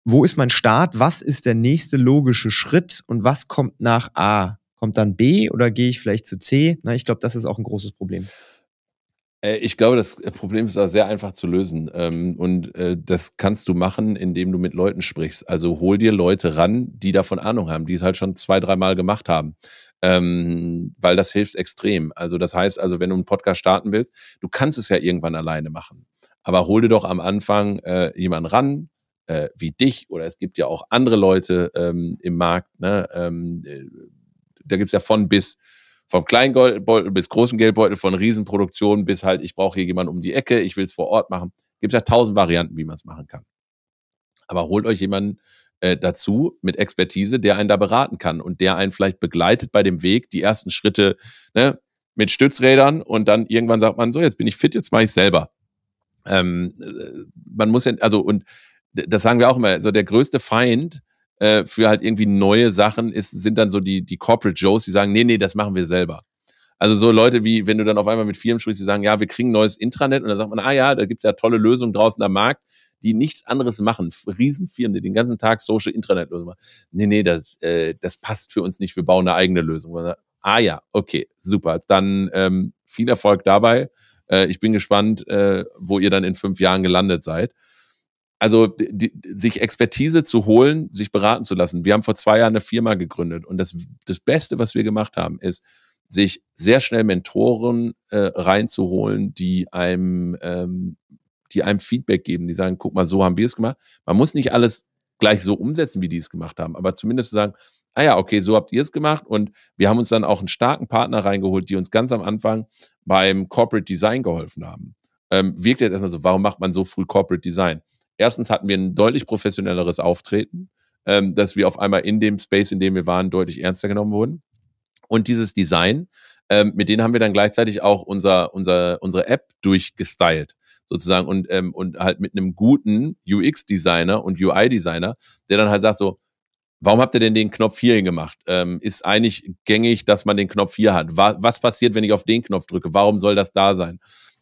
wo ist mein Start, was ist der nächste logische Schritt und was kommt nach A? Kommt dann B oder gehe ich vielleicht zu C? Na, ich glaube, das ist auch ein großes Problem.
Äh, ich glaube, das Problem ist sehr einfach zu lösen. Ähm, und äh, das kannst du machen, indem du mit Leuten sprichst. Also hol dir Leute ran, die davon Ahnung haben, die es halt schon zwei, dreimal gemacht haben. Ähm, weil das hilft extrem. Also das heißt, also wenn du einen Podcast starten willst, du kannst es ja irgendwann alleine machen. Aber hol dir doch am Anfang äh, jemanden ran, äh, wie dich oder es gibt ja auch andere Leute ähm, im Markt, ne? ähm, äh, da gibt's ja von bis vom kleinen Geldbeutel bis großen Geldbeutel, von Riesenproduktionen bis halt, ich brauche hier jemanden um die Ecke, ich will es vor Ort machen. Gibt ja tausend Varianten, wie man es machen kann. Aber holt euch jemanden äh, dazu mit Expertise, der einen da beraten kann und der einen vielleicht begleitet bei dem Weg, die ersten Schritte ne, mit Stützrädern und dann irgendwann sagt man, so, jetzt bin ich fit, jetzt mache ich selber. Ähm, äh, man muss ja, also und das sagen wir auch immer, so der größte Feind äh, für halt irgendwie neue Sachen ist, sind dann so die, die Corporate Joes, die sagen, nee, nee, das machen wir selber. Also so Leute wie, wenn du dann auf einmal mit Firmen sprichst, die sagen, ja, wir kriegen ein neues Intranet und dann sagt man, ah ja, da gibt's ja tolle Lösungen draußen am Markt, die nichts anderes machen. Riesenfirmen, die den ganzen Tag Social Intranet machen. Nee, nee, das, äh, das passt für uns nicht, wir bauen eine eigene Lösung. Sagt, ah ja, okay, super. Dann ähm, viel Erfolg dabei. Äh, ich bin gespannt, äh, wo ihr dann in fünf Jahren gelandet seid also die, sich Expertise zu holen, sich beraten zu lassen. Wir haben vor zwei Jahren eine Firma gegründet und das, das Beste, was wir gemacht haben, ist, sich sehr schnell Mentoren äh, reinzuholen, die einem, ähm, die einem Feedback geben, die sagen, guck mal, so haben wir es gemacht. Man muss nicht alles gleich so umsetzen, wie die es gemacht haben, aber zumindest sagen, ah ja, okay, so habt ihr es gemacht und wir haben uns dann auch einen starken Partner reingeholt, die uns ganz am Anfang beim Corporate Design geholfen haben. Ähm, wirkt jetzt erstmal so, warum macht man so früh Corporate Design? Erstens hatten wir ein deutlich professionelleres Auftreten, ähm, dass wir auf einmal in dem Space, in dem wir waren, deutlich ernster genommen wurden. Und dieses Design, ähm, mit denen haben wir dann gleichzeitig auch unser, unser, unsere App durchgestylt sozusagen und, ähm, und halt mit einem guten UX-Designer und UI-Designer, der dann halt sagt so, warum habt ihr denn den Knopf hier hingemacht? Ähm, ist eigentlich gängig, dass man den Knopf hier hat. Was, was passiert, wenn ich auf den Knopf drücke? Warum soll das da sein?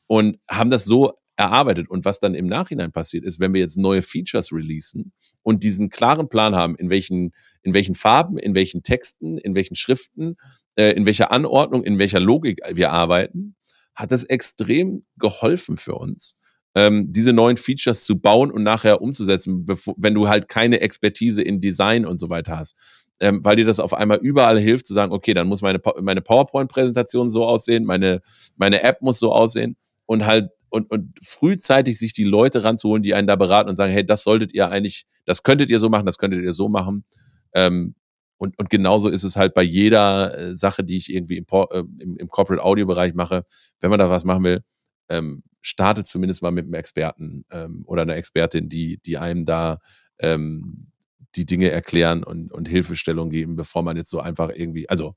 Und haben das so erarbeitet. Und was dann im Nachhinein passiert ist, wenn wir jetzt neue Features releasen und diesen klaren Plan haben, in welchen, in welchen Farben, in welchen Texten, in welchen Schriften, äh, in welcher Anordnung, in welcher Logik wir arbeiten, hat das extrem geholfen für uns, ähm, diese neuen Features zu bauen und nachher umzusetzen, wenn du halt keine Expertise in Design und so weiter hast. Ähm, weil dir das auf einmal überall hilft zu sagen, okay, dann muss meine, meine PowerPoint-Präsentation so aussehen, meine, meine App muss so aussehen und halt und, und frühzeitig sich die Leute ranzuholen, die einen da beraten und sagen, hey, das solltet ihr eigentlich, das könntet ihr so machen, das könntet ihr so machen. Ähm, und, und genauso ist es halt bei jeder äh, Sache, die ich irgendwie im, äh, im, im Corporate Audio Bereich mache. Wenn man da was machen will, ähm, startet zumindest mal mit einem Experten ähm, oder einer Expertin, die, die einem da ähm, die Dinge erklären und, und Hilfestellung geben, bevor man jetzt so einfach irgendwie, also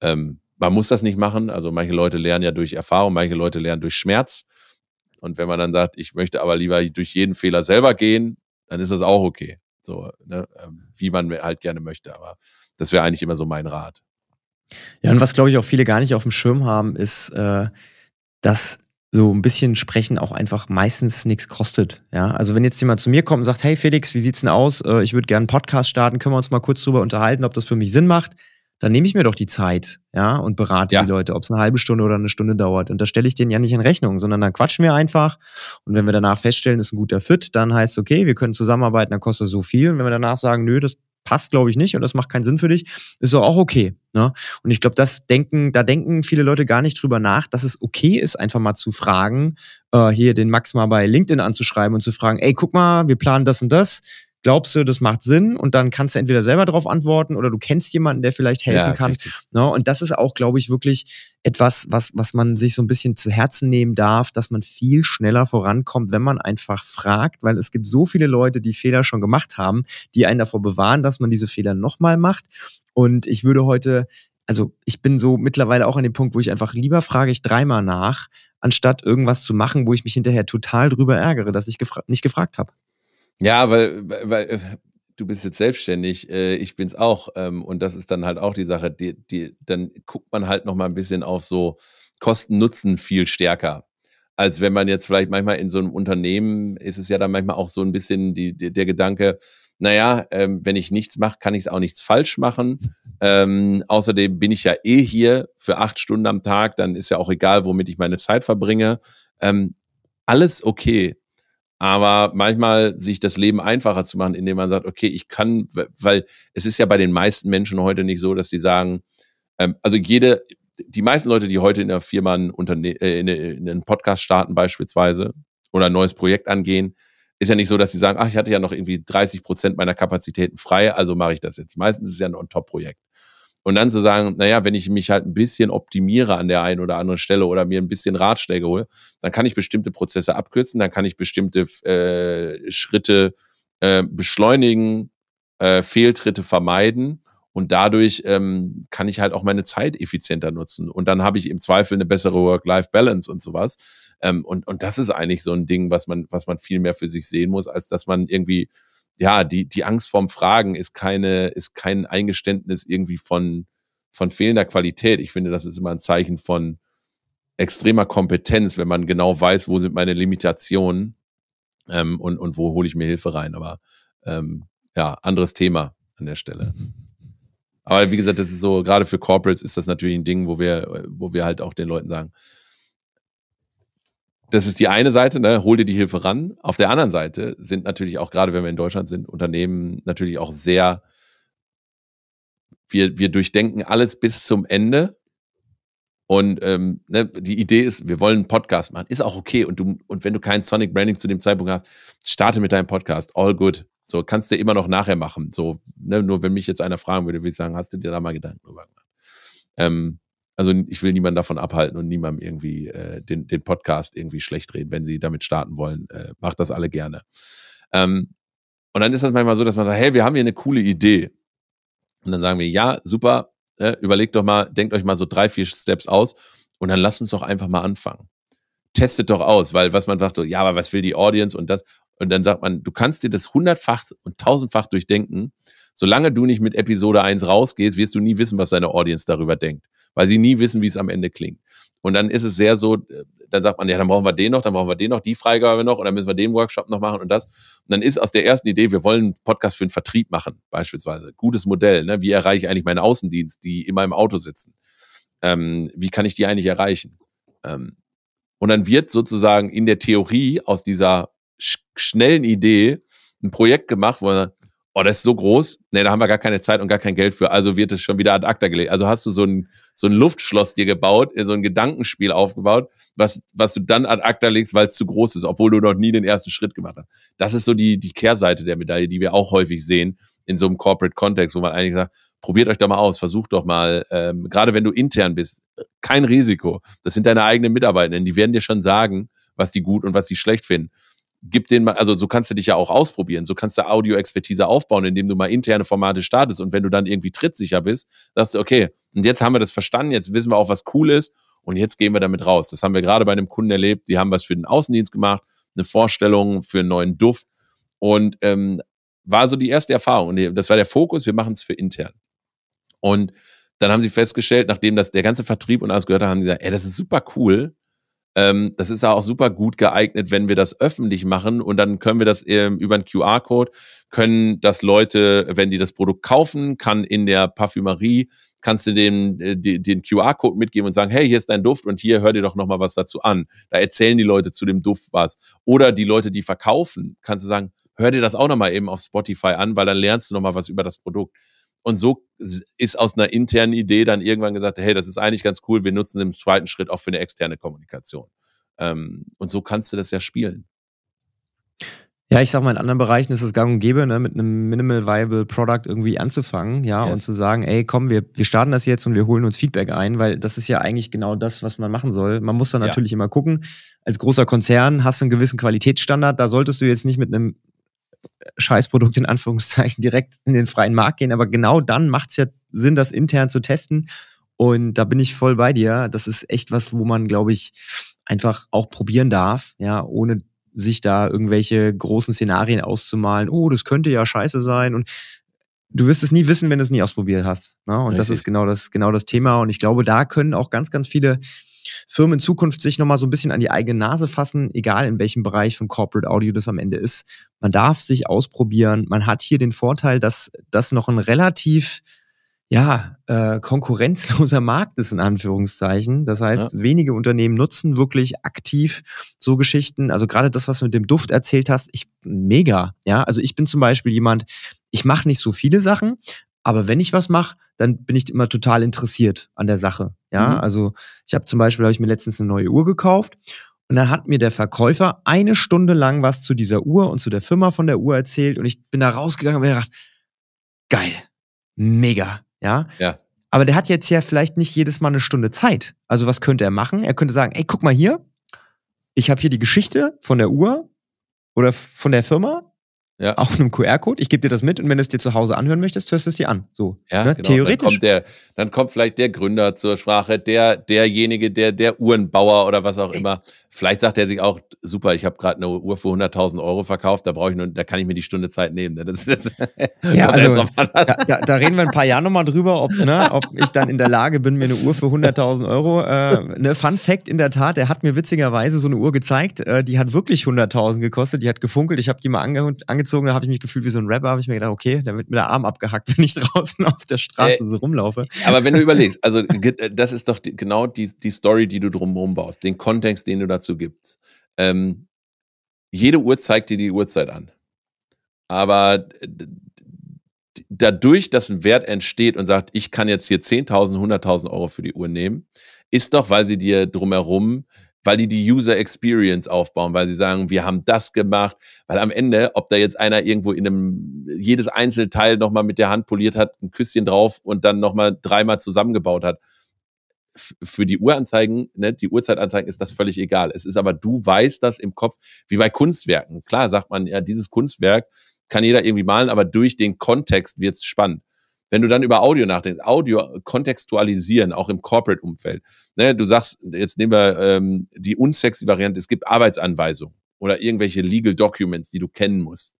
ähm, man muss das nicht machen. Also manche Leute lernen ja durch Erfahrung, manche Leute lernen durch Schmerz. Und wenn man dann sagt, ich möchte aber lieber durch jeden Fehler selber gehen, dann ist das auch okay. So, ne? Ähm, wie man halt gerne möchte. Aber das wäre eigentlich immer so mein Rat.
Ja, und was glaube ich auch viele gar nicht auf dem Schirm haben, ist, äh, dass so ein bisschen sprechen auch einfach meistens nichts kostet. Ja, also wenn jetzt jemand zu mir kommt und sagt, hey Felix, wie sieht's denn aus? Äh, ich würde gerne einen Podcast starten, können wir uns mal kurz drüber unterhalten, ob das für mich Sinn macht? Dann nehme ich mir doch die Zeit, ja, und berate ja. die Leute, ob es eine halbe Stunde oder eine Stunde dauert. Und da stelle ich denen ja nicht in Rechnung, sondern dann quatschen wir einfach. Und wenn wir danach feststellen, ist ein guter Fit, dann heißt es, okay, wir können zusammenarbeiten, dann kostet es so viel. Und wenn wir danach sagen, nö, das passt, glaube ich, nicht und das macht keinen Sinn für dich, ist doch auch okay. Ne? Und ich glaube, das denken, da denken viele Leute gar nicht drüber nach, dass es okay ist, einfach mal zu fragen, äh, hier den Max mal bei LinkedIn anzuschreiben und zu fragen, ey, guck mal, wir planen das und das glaubst du, das macht Sinn und dann kannst du entweder selber darauf antworten oder du kennst jemanden, der vielleicht helfen ja, kann. Ne? Und das ist auch, glaube ich, wirklich etwas, was, was man sich so ein bisschen zu Herzen nehmen darf, dass man viel schneller vorankommt, wenn man einfach fragt, weil es gibt so viele Leute, die Fehler schon gemacht haben, die einen davor bewahren, dass man diese Fehler nochmal macht. Und ich würde heute also ich bin so mittlerweile auch an dem Punkt, wo ich einfach lieber frage ich dreimal nach, anstatt irgendwas zu machen, wo ich mich hinterher total drüber ärgere, dass ich gefra nicht gefragt habe.
Ja, weil, weil äh, du bist jetzt selbstständig, äh, ich bin's auch. Ähm, und das ist dann halt auch die Sache, die, die, dann guckt man halt noch mal ein bisschen auf so Kosten-Nutzen viel stärker. Als wenn man jetzt vielleicht manchmal in so einem Unternehmen ist es ja dann manchmal auch so ein bisschen die, die der Gedanke, naja, ähm, wenn ich nichts mache, kann ich auch nichts falsch machen. Ähm, außerdem bin ich ja eh hier für acht Stunden am Tag, dann ist ja auch egal, womit ich meine Zeit verbringe. Ähm, alles okay aber manchmal sich das Leben einfacher zu machen, indem man sagt, okay, ich kann, weil es ist ja bei den meisten Menschen heute nicht so, dass die sagen, ähm, also jede, die meisten Leute, die heute in der Firma ein Unterne äh, in, in einen Podcast starten beispielsweise oder ein neues Projekt angehen, ist ja nicht so, dass sie sagen, ach, ich hatte ja noch irgendwie 30 Prozent meiner Kapazitäten frei, also mache ich das jetzt. Meistens ist es ja ein On-Top-Projekt. Und dann zu sagen, naja, wenn ich mich halt ein bisschen optimiere an der einen oder anderen Stelle oder mir ein bisschen Ratschläge hole, dann kann ich bestimmte Prozesse abkürzen, dann kann ich bestimmte äh, Schritte äh, beschleunigen, äh, Fehltritte vermeiden und dadurch ähm, kann ich halt auch meine Zeit effizienter nutzen. Und dann habe ich im Zweifel eine bessere Work-Life-Balance und sowas. Ähm, und, und das ist eigentlich so ein Ding, was man, was man viel mehr für sich sehen muss, als dass man irgendwie ja, die, die Angst vorm Fragen ist keine, ist kein Eingeständnis irgendwie von, von fehlender Qualität. Ich finde, das ist immer ein Zeichen von extremer Kompetenz, wenn man genau weiß, wo sind meine Limitationen ähm, und, und wo hole ich mir Hilfe rein. Aber ähm, ja, anderes Thema an der Stelle. Aber wie gesagt, das ist so, gerade für Corporates ist das natürlich ein Ding, wo wir, wo wir halt auch den Leuten sagen, das ist die eine Seite, ne, hol dir die Hilfe ran. Auf der anderen Seite sind natürlich auch, gerade wenn wir in Deutschland sind, Unternehmen natürlich auch sehr, wir, wir durchdenken alles bis zum Ende. Und ähm, ne, die Idee ist, wir wollen einen Podcast machen. Ist auch okay. Und du, und wenn du kein Sonic Branding zu dem Zeitpunkt hast, starte mit deinem Podcast. All good. So kannst du immer noch nachher machen. So, ne, nur wenn mich jetzt einer fragen würde, würde ich sagen, hast du dir da mal Gedanken drüber gemacht? Ähm, also ich will niemanden davon abhalten und niemandem irgendwie äh, den, den Podcast irgendwie schlecht reden. Wenn sie damit starten wollen, äh, macht das alle gerne. Ähm, und dann ist das manchmal so, dass man sagt, hey, wir haben hier eine coole Idee. Und dann sagen wir, ja, super, äh, überlegt doch mal, denkt euch mal so drei, vier Steps aus und dann lasst uns doch einfach mal anfangen. Testet doch aus, weil was man sagt, so, ja, aber was will die Audience und das? Und dann sagt man, du kannst dir das hundertfach und tausendfach durchdenken. Solange du nicht mit Episode 1 rausgehst, wirst du nie wissen, was deine Audience darüber denkt weil sie nie wissen, wie es am Ende klingt. Und dann ist es sehr so, äh, dann sagt man, ja, dann brauchen wir den noch, dann brauchen wir den noch, die Freigabe noch und dann müssen wir den Workshop noch machen und das. Und dann ist aus der ersten Idee, wir wollen einen Podcast für den Vertrieb machen, beispielsweise. Gutes Modell, ne? Wie erreiche ich eigentlich meinen Außendienst, die in meinem Auto sitzen? Ähm, wie kann ich die eigentlich erreichen? Ähm, und dann wird sozusagen in der Theorie aus dieser sch schnellen Idee ein Projekt gemacht, wo man oh, das ist so groß, nee, da haben wir gar keine Zeit und gar kein Geld für, also wird es schon wieder ad acta gelegt. Also hast du so ein, so ein Luftschloss dir gebaut, so ein Gedankenspiel aufgebaut, was, was du dann ad acta legst, weil es zu groß ist, obwohl du noch nie den ersten Schritt gemacht hast. Das ist so die, die Kehrseite der Medaille, die wir auch häufig sehen in so einem Corporate Kontext, wo man eigentlich sagt, probiert euch doch mal aus, versucht doch mal, ähm, gerade wenn du intern bist, kein Risiko. Das sind deine eigenen Mitarbeitenden, die werden dir schon sagen, was die gut und was die schlecht finden gib den mal, also so kannst du dich ja auch ausprobieren. So kannst du Audio-Expertise aufbauen, indem du mal interne Formate startest und wenn du dann irgendwie trittsicher bist, sagst du, okay, und jetzt haben wir das verstanden, jetzt wissen wir auch, was cool ist und jetzt gehen wir damit raus. Das haben wir gerade bei einem Kunden erlebt, die haben was für den Außendienst gemacht, eine Vorstellung für einen neuen Duft und ähm, war so die erste Erfahrung. Und das war der Fokus, wir machen es für intern. Und dann haben sie festgestellt, nachdem das der ganze Vertrieb und alles gehört hat, haben sie gesagt, ey, das ist super cool, ähm, das ist auch super gut geeignet, wenn wir das öffentlich machen und dann können wir das ähm, über einen QR-Code, können das Leute, wenn die das Produkt kaufen, kann in der Parfümerie, kannst du äh, den, den QR-Code mitgeben und sagen, hey, hier ist dein Duft und hier hör dir doch nochmal was dazu an. Da erzählen die Leute zu dem Duft was. Oder die Leute, die verkaufen, kannst du sagen, hör dir das auch nochmal eben auf Spotify an, weil dann lernst du nochmal was über das Produkt. Und so ist aus einer internen Idee dann irgendwann gesagt, hey, das ist eigentlich ganz cool, wir nutzen im zweiten Schritt auch für eine externe Kommunikation. Ähm, und so kannst du das ja spielen.
Ja, ich sag mal, in anderen Bereichen ist es gang und gäbe, ne, mit einem Minimal Viable Product irgendwie anzufangen, ja, yes. und zu sagen, ey, komm, wir, wir starten das jetzt und wir holen uns Feedback ein, weil das ist ja eigentlich genau das, was man machen soll. Man muss dann natürlich ja. immer gucken, als großer Konzern hast du einen gewissen Qualitätsstandard, da solltest du jetzt nicht mit einem Scheißprodukt in Anführungszeichen direkt in den freien Markt gehen. Aber genau dann macht es ja Sinn, das intern zu testen. Und da bin ich voll bei dir. Das ist echt was, wo man, glaube ich, einfach auch probieren darf, ja, ohne sich da irgendwelche großen Szenarien auszumalen. Oh, das könnte ja scheiße sein. Und du wirst es nie wissen, wenn du es nie ausprobiert hast. Ne? Und Richtig. das ist genau das, genau das Thema. Und ich glaube, da können auch ganz, ganz viele Firmen in Zukunft sich nochmal so ein bisschen an die eigene Nase fassen, egal in welchem Bereich von Corporate Audio das am Ende ist. Man darf sich ausprobieren. Man hat hier den Vorteil, dass das noch ein relativ ja, äh, konkurrenzloser Markt ist in Anführungszeichen. Das heißt, ja. wenige Unternehmen nutzen wirklich aktiv so Geschichten. Also gerade das, was du mit dem Duft erzählt hast, ich mega. Ja, also ich bin zum Beispiel jemand, ich mache nicht so viele Sachen, aber wenn ich was mache, dann bin ich immer total interessiert an der Sache. Ja, mhm. also ich habe zum Beispiel, habe ich mir letztens eine neue Uhr gekauft und dann hat mir der Verkäufer eine Stunde lang was zu dieser Uhr und zu der Firma von der Uhr erzählt und ich bin da rausgegangen und mir gedacht, geil, mega, ja.
Ja.
Aber der hat jetzt ja vielleicht nicht jedes Mal eine Stunde Zeit. Also was könnte er machen? Er könnte sagen, ey, guck mal hier, ich habe hier die Geschichte von der Uhr oder von der Firma
ja.
Auf einem QR-Code. Ich gebe dir das mit und wenn du es dir zu Hause anhören möchtest, hörst du es dir an. So.
Ja, ne? genau. Theoretisch. Dann kommt, der, dann kommt vielleicht der Gründer zur Sprache, der, derjenige, der, der Uhrenbauer oder was auch immer. Vielleicht sagt er sich auch, super, ich habe gerade eine Uhr für 100.000 Euro verkauft, da brauche ich nur, da kann ich mir die Stunde Zeit nehmen. Ne? Das, das,
ja, also, da, da, da, reden wir ein paar Jahre nochmal drüber, ob, ne, ob ich dann in der Lage bin, mir eine Uhr für 100.000 Euro, äh, ne, Fun Fact in der Tat, er hat mir witzigerweise so eine Uhr gezeigt, äh, die hat wirklich 100.000 gekostet, die hat gefunkelt, ich habe die mal ange angezogen, da habe ich mich gefühlt wie so ein Rapper, habe ich mir gedacht, okay, da wird mir der Arm abgehackt, wenn ich draußen auf der Straße äh, so rumlaufe.
Aber wenn du überlegst, also das ist doch die, genau die, die Story, die du drumherum baust, den Kontext, den du dazu gibst ähm, jede Uhr zeigt dir die Uhrzeit an. Aber dadurch, dass ein Wert entsteht und sagt, ich kann jetzt hier 10.000, 100.000 Euro für die Uhr nehmen, ist doch, weil sie dir drumherum, weil die die User Experience aufbauen, weil sie sagen, wir haben das gemacht, weil am Ende, ob da jetzt einer irgendwo in einem, jedes Einzelteil nochmal mit der Hand poliert hat, ein Küsschen drauf und dann nochmal dreimal zusammengebaut hat, für die Uhranzeigen, ne, die Uhrzeitanzeigen ist das völlig egal. Es ist aber, du weißt das im Kopf, wie bei Kunstwerken. Klar sagt man, ja, dieses Kunstwerk kann jeder irgendwie malen, aber durch den Kontext wird es spannend. Wenn du dann über Audio nachdenkst, Audio kontextualisieren, auch im Corporate-Umfeld. Ne, du sagst, jetzt nehmen wir ähm, die unsexy Variante, es gibt Arbeitsanweisungen oder irgendwelche Legal Documents, die du kennen musst.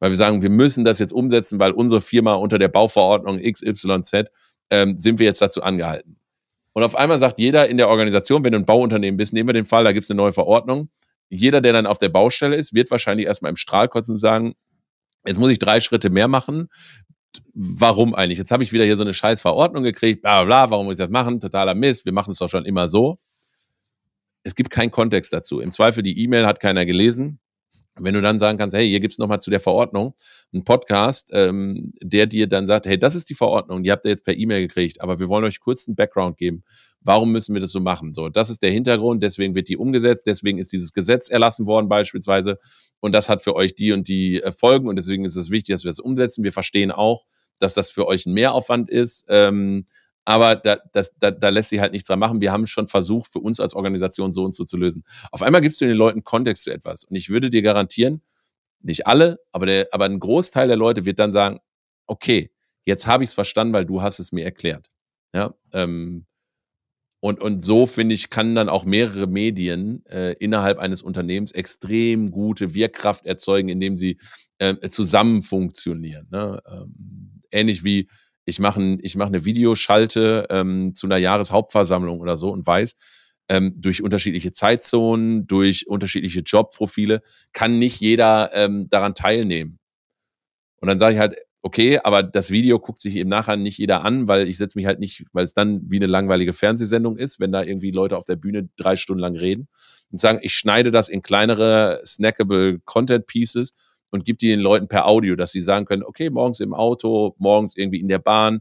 Weil wir sagen, wir müssen das jetzt umsetzen, weil unsere Firma unter der Bauverordnung XYZ ähm, sind wir jetzt dazu angehalten. Und auf einmal sagt jeder in der Organisation, wenn du ein Bauunternehmen bist, nehmen wir den Fall, da gibt es eine neue Verordnung. Jeder, der dann auf der Baustelle ist, wird wahrscheinlich erstmal im Strahl kotzen und sagen, jetzt muss ich drei Schritte mehr machen. Warum eigentlich? Jetzt habe ich wieder hier so eine scheiß Verordnung gekriegt, bla bla, warum muss ich das machen? Totaler Mist, wir machen es doch schon immer so. Es gibt keinen Kontext dazu. Im Zweifel, die E-Mail hat keiner gelesen. Wenn du dann sagen kannst, hey, hier gibt's noch mal zu der Verordnung einen Podcast, ähm, der dir dann sagt, hey, das ist die Verordnung, die habt ihr jetzt per E-Mail gekriegt, aber wir wollen euch kurz einen Background geben. Warum müssen wir das so machen? So, das ist der Hintergrund, deswegen wird die umgesetzt, deswegen ist dieses Gesetz erlassen worden beispielsweise und das hat für euch die und die äh, Folgen und deswegen ist es wichtig, dass wir das umsetzen. Wir verstehen auch, dass das für euch ein Mehraufwand ist. Ähm, aber da, das, da, da lässt sich halt nichts dran machen. Wir haben schon versucht, für uns als Organisation so und so zu lösen. Auf einmal gibst du den Leuten Kontext zu etwas. Und ich würde dir garantieren, nicht alle, aber, der, aber ein Großteil der Leute wird dann sagen, okay, jetzt habe ich es verstanden, weil du hast es mir erklärt. Ja, ähm, und, und so, finde ich, kann dann auch mehrere Medien äh, innerhalb eines Unternehmens extrem gute Wirkkraft erzeugen, indem sie äh, zusammen funktionieren. Ne? Ähm, ähnlich wie ich mache ich mach eine Videoschalte ähm, zu einer Jahreshauptversammlung oder so und weiß, ähm, durch unterschiedliche Zeitzonen, durch unterschiedliche Jobprofile kann nicht jeder ähm, daran teilnehmen. Und dann sage ich halt, okay, aber das Video guckt sich eben nachher nicht jeder an, weil ich setze mich halt nicht, weil es dann wie eine langweilige Fernsehsendung ist, wenn da irgendwie Leute auf der Bühne drei Stunden lang reden und sagen, ich schneide das in kleinere snackable Content Pieces und gibt die den Leuten per Audio, dass sie sagen können, okay, morgens im Auto, morgens irgendwie in der Bahn,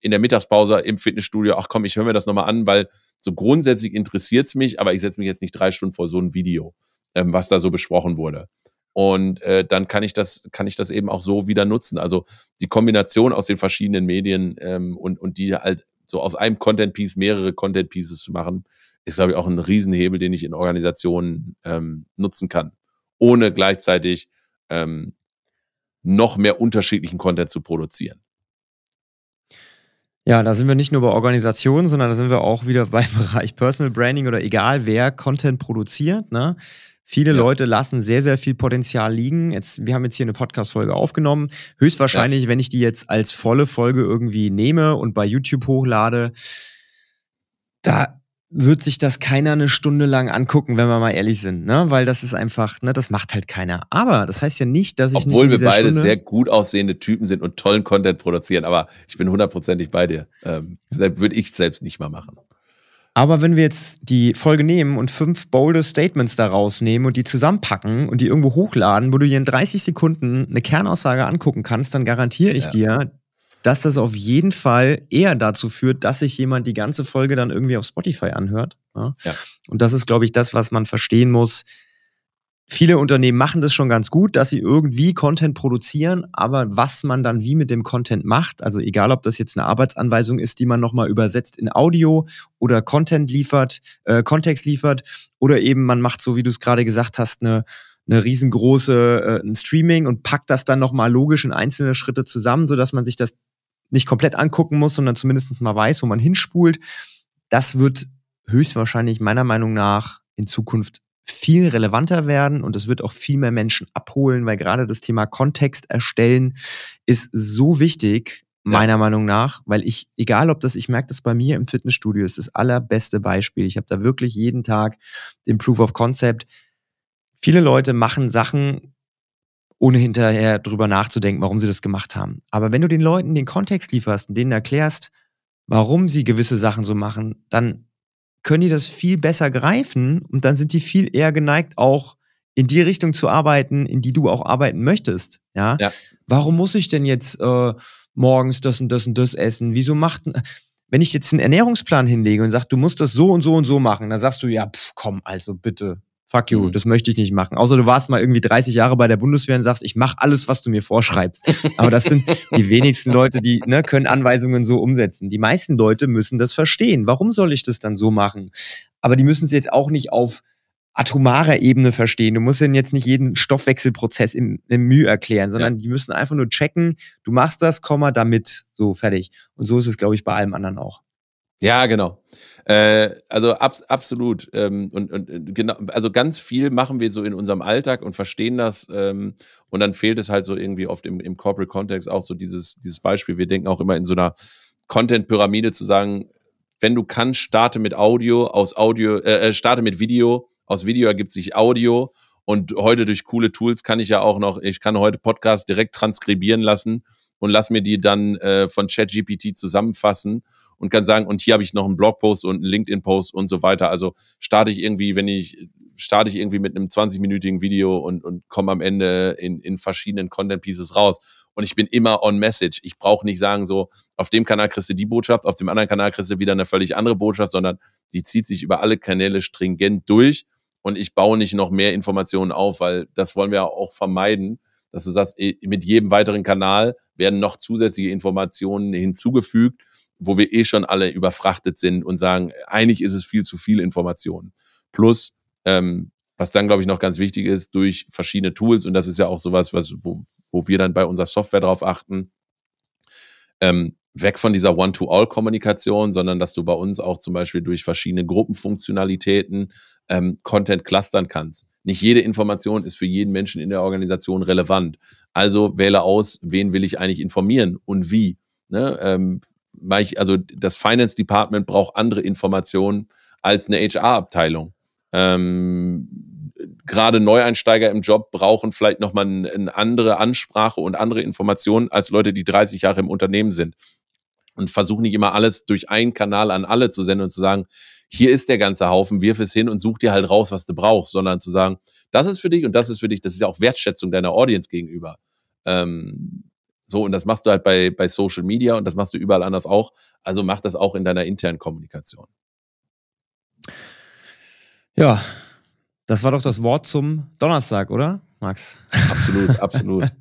in der Mittagspause im Fitnessstudio, ach komm, ich höre mir das nochmal an, weil so grundsätzlich interessiert es mich, aber ich setze mich jetzt nicht drei Stunden vor so ein Video, ähm, was da so besprochen wurde. Und äh, dann kann ich das, kann ich das eben auch so wieder nutzen. Also die Kombination aus den verschiedenen Medien ähm, und, und die halt so aus einem Content-Piece mehrere Content-Pieces zu machen, ist, glaube ich, auch ein Riesenhebel, den ich in Organisationen ähm, nutzen kann, ohne gleichzeitig ähm, noch mehr unterschiedlichen Content zu produzieren.
Ja, da sind wir nicht nur bei Organisationen, sondern da sind wir auch wieder beim Bereich Personal Branding oder egal wer Content produziert. Ne? Viele ja. Leute lassen sehr, sehr viel Potenzial liegen. Jetzt, wir haben jetzt hier eine Podcast-Folge aufgenommen. Höchstwahrscheinlich, ja. wenn ich die jetzt als volle Folge irgendwie nehme und bei YouTube hochlade, da wird sich das keiner eine Stunde lang angucken, wenn wir mal ehrlich sind, ne? Weil das ist einfach, ne, das macht halt keiner. Aber das heißt ja nicht, dass ich
Obwohl
nicht
wir beide Stunde sehr gut aussehende Typen sind und tollen Content produzieren, aber ich bin hundertprozentig bei dir. Ähm, würde ich selbst nicht mal machen.
Aber wenn wir jetzt die Folge nehmen und fünf bolde Statements daraus nehmen und die zusammenpacken und die irgendwo hochladen, wo du dir in 30 Sekunden eine Kernaussage angucken kannst, dann garantiere ich ja. dir, dass das auf jeden Fall eher dazu führt, dass sich jemand die ganze Folge dann irgendwie auf Spotify anhört. Ja? Ja. Und das ist, glaube ich, das, was man verstehen muss. Viele Unternehmen machen das schon ganz gut, dass sie irgendwie Content produzieren, aber was man dann wie mit dem Content macht, also egal ob das jetzt eine Arbeitsanweisung ist, die man nochmal übersetzt in Audio oder Content liefert, äh, Kontext liefert, oder eben man macht so, wie du es gerade gesagt hast, eine eine riesengroße äh, ein Streaming und packt das dann nochmal logisch in einzelne Schritte zusammen, sodass man sich das nicht komplett angucken muss, sondern zumindest mal weiß, wo man hinspult. Das wird höchstwahrscheinlich meiner Meinung nach in Zukunft viel relevanter werden und es wird auch viel mehr Menschen abholen, weil gerade das Thema Kontext erstellen ist so wichtig, meiner ja. Meinung nach, weil ich, egal ob das, ich merke das bei mir im Fitnessstudio, ist das allerbeste Beispiel. Ich habe da wirklich jeden Tag den Proof of Concept. Viele Leute machen Sachen, ohne hinterher drüber nachzudenken, warum sie das gemacht haben. Aber wenn du den Leuten den Kontext lieferst und denen erklärst, warum sie gewisse Sachen so machen, dann können die das viel besser greifen und dann sind die viel eher geneigt, auch in die Richtung zu arbeiten, in die du auch arbeiten möchtest. Ja. ja. Warum muss ich denn jetzt äh, morgens das und das und das essen? Wieso macht wenn ich jetzt einen Ernährungsplan hinlege und sage, du musst das so und so und so machen, dann sagst du, ja, pff, komm, also bitte, fuck you, mhm. das möchte ich nicht machen. Außer du warst mal irgendwie 30 Jahre bei der Bundeswehr und sagst, ich mache alles, was du mir vorschreibst. Aber das sind die wenigsten Leute, die ne, können Anweisungen so umsetzen. Die meisten Leute müssen das verstehen. Warum soll ich das dann so machen? Aber die müssen es jetzt auch nicht auf atomarer Ebene verstehen. Du musst ihnen jetzt nicht jeden Stoffwechselprozess im, im Mühe erklären, sondern ja. die müssen einfach nur checken, du machst das, Komma, damit, so fertig. Und so ist es, glaube ich, bei allem anderen auch.
Ja, genau. Äh, also abs absolut. Ähm, und, und äh, genau, also ganz viel machen wir so in unserem Alltag und verstehen das. Ähm, und dann fehlt es halt so irgendwie oft im, im Corporate Kontext auch so dieses, dieses Beispiel. Wir denken auch immer in so einer Content-Pyramide zu sagen, wenn du kannst, starte mit Audio, aus Audio, äh, äh, starte mit Video, aus Video ergibt sich Audio. Und heute durch coole Tools kann ich ja auch noch, ich kann heute Podcast direkt transkribieren lassen und lass mir die dann äh, von ChatGPT zusammenfassen und kann sagen, und hier habe ich noch einen Blogpost und einen LinkedIn-Post und so weiter. Also starte ich irgendwie, wenn ich, starte ich irgendwie mit einem 20-minütigen Video und, und komme am Ende in, in verschiedenen Content-Pieces raus. Und ich bin immer on message. Ich brauche nicht sagen, so, auf dem Kanal kriegst du die Botschaft, auf dem anderen Kanal kriegst du wieder eine völlig andere Botschaft, sondern die zieht sich über alle Kanäle stringent durch und ich baue nicht noch mehr Informationen auf, weil das wollen wir auch vermeiden, dass du sagst, eh, mit jedem weiteren Kanal werden noch zusätzliche Informationen hinzugefügt wo wir eh schon alle überfrachtet sind und sagen, eigentlich ist es viel zu viel Information. Plus, ähm, was dann, glaube ich, noch ganz wichtig ist, durch verschiedene Tools, und das ist ja auch sowas, was, wo, wo wir dann bei unserer Software drauf achten, ähm, weg von dieser One-to-All-Kommunikation, sondern dass du bei uns auch zum Beispiel durch verschiedene Gruppenfunktionalitäten ähm, Content clustern kannst. Nicht jede Information ist für jeden Menschen in der Organisation relevant. Also wähle aus, wen will ich eigentlich informieren und wie. Ne? Ähm, also das Finance Department braucht andere Informationen als eine HR-Abteilung. Ähm, Gerade Neueinsteiger im Job brauchen vielleicht nochmal eine andere Ansprache und andere Informationen als Leute, die 30 Jahre im Unternehmen sind. Und versuchen nicht immer alles durch einen Kanal an alle zu senden und zu sagen, hier ist der ganze Haufen, wirf es hin und such dir halt raus, was du brauchst, sondern zu sagen, das ist für dich und das ist für dich, das ist ja auch Wertschätzung deiner Audience gegenüber. Ähm, so, und das machst du halt bei, bei Social Media und das machst du überall anders auch. Also mach das auch in deiner internen Kommunikation.
Ja, das war doch das Wort zum Donnerstag, oder, Max?
Absolut, absolut.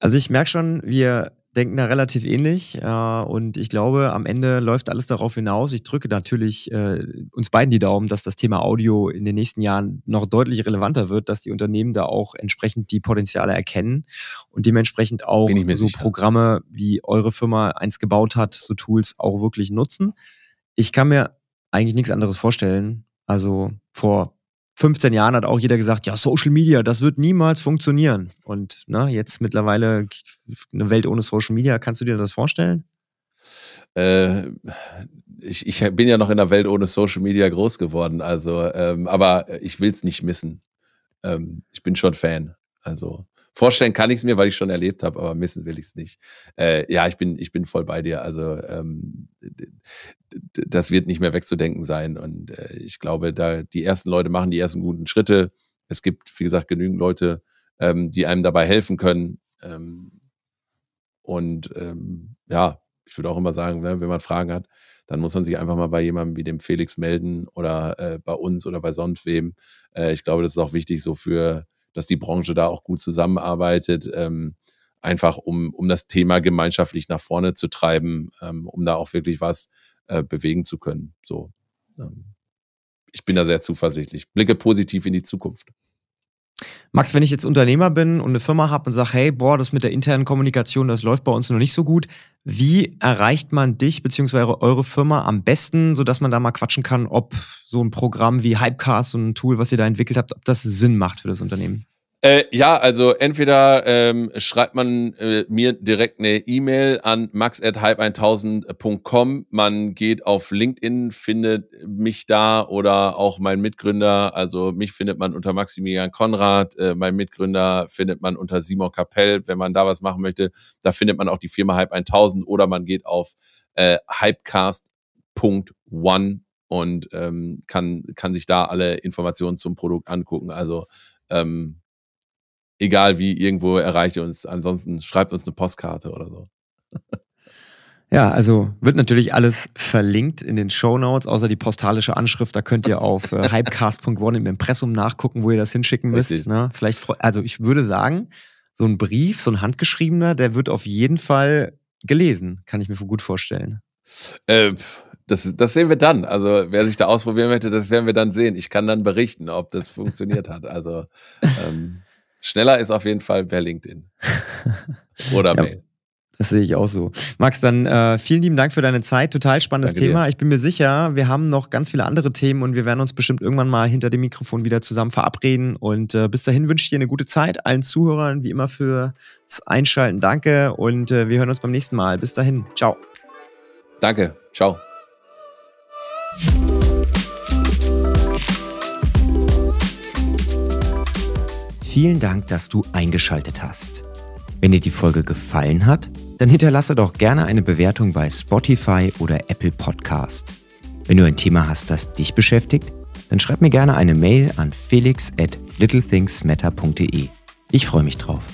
Also ich merke schon, wir denken da relativ ähnlich äh, und ich glaube, am Ende läuft alles darauf hinaus. Ich drücke natürlich äh, uns beiden die Daumen, dass das Thema Audio in den nächsten Jahren noch deutlich relevanter wird, dass die Unternehmen da auch entsprechend die Potenziale erkennen und dementsprechend auch so sicher. Programme, wie eure Firma eins gebaut hat, so Tools auch wirklich nutzen. Ich kann mir eigentlich nichts anderes vorstellen. Also vor 15 Jahren hat auch jeder gesagt, ja, Social Media, das wird niemals funktionieren. Und ne, jetzt mittlerweile eine Welt ohne Social Media, kannst du dir das vorstellen?
Äh, ich, ich bin ja noch in einer Welt ohne Social Media groß geworden, also, ähm, aber ich will es nicht missen. Ähm, ich bin schon Fan. Also vorstellen kann ich es mir, weil ich schon erlebt habe, aber missen will ich es nicht. Äh, ja, ich bin, ich bin voll bei dir. Also ähm, das wird nicht mehr wegzudenken sein. Und äh, ich glaube, da die ersten Leute machen die ersten guten Schritte. Es gibt, wie gesagt, genügend Leute, ähm, die einem dabei helfen können. Ähm, und ähm, ja, ich würde auch immer sagen, ne, wenn man Fragen hat, dann muss man sich einfach mal bei jemandem wie dem Felix melden oder äh, bei uns oder bei sonst wem. Äh, ich glaube, das ist auch wichtig so für, dass die Branche da auch gut zusammenarbeitet. Ähm, einfach um, um das Thema gemeinschaftlich nach vorne zu treiben, ähm, um da auch wirklich was äh, bewegen zu können. So, ähm, ich bin da sehr zuversichtlich. Blicke positiv in die Zukunft.
Max, wenn ich jetzt Unternehmer bin und eine Firma habe und sage, hey, boah, das mit der internen Kommunikation, das läuft bei uns noch nicht so gut. Wie erreicht man dich bzw. eure Firma am besten, sodass man da mal quatschen kann, ob so ein Programm wie Hypecast, so ein Tool, was ihr da entwickelt habt, ob das Sinn macht für das Unternehmen?
Äh, ja, also entweder ähm, schreibt man äh, mir direkt eine E-Mail an max@hype1000.com. Man geht auf LinkedIn, findet mich da oder auch mein Mitgründer. Also mich findet man unter Maximilian Konrad. Äh, mein Mitgründer findet man unter Simon Kapell. Wenn man da was machen möchte, da findet man auch die Firma Hype 1000 oder man geht auf äh, hypecast.one und ähm, kann kann sich da alle Informationen zum Produkt angucken. Also ähm, egal wie, irgendwo erreicht ihr uns. Ansonsten schreibt uns eine Postkarte oder so.
Ja, also wird natürlich alles verlinkt in den Show Notes, außer die postalische Anschrift. Da könnt ihr auf äh, hypecast.one im Impressum nachgucken, wo ihr das hinschicken müsst. Ne? Vielleicht, also ich würde sagen, so ein Brief, so ein handgeschriebener, der wird auf jeden Fall gelesen, kann ich mir gut vorstellen.
Äh, das, das sehen wir dann. Also wer sich da ausprobieren möchte, das werden wir dann sehen. Ich kann dann berichten, ob das funktioniert hat. Also ähm, Schneller ist auf jeden Fall per LinkedIn. Oder ja, Mail.
Das sehe ich auch so. Max, dann äh, vielen lieben Dank für deine Zeit. Total spannendes Danke Thema. Dir. Ich bin mir sicher, wir haben noch ganz viele andere Themen und wir werden uns bestimmt irgendwann mal hinter dem Mikrofon wieder zusammen verabreden. Und äh, bis dahin wünsche ich dir eine gute Zeit. Allen Zuhörern wie immer fürs Einschalten. Danke und äh, wir hören uns beim nächsten Mal. Bis dahin. Ciao.
Danke. Ciao.
Vielen Dank, dass du eingeschaltet hast. Wenn dir die Folge gefallen hat, dann hinterlasse doch gerne eine Bewertung bei Spotify oder Apple Podcast. Wenn du ein Thema hast, das dich beschäftigt, dann schreib mir gerne eine Mail an felix at littlethingsmatter.de. Ich freue mich drauf.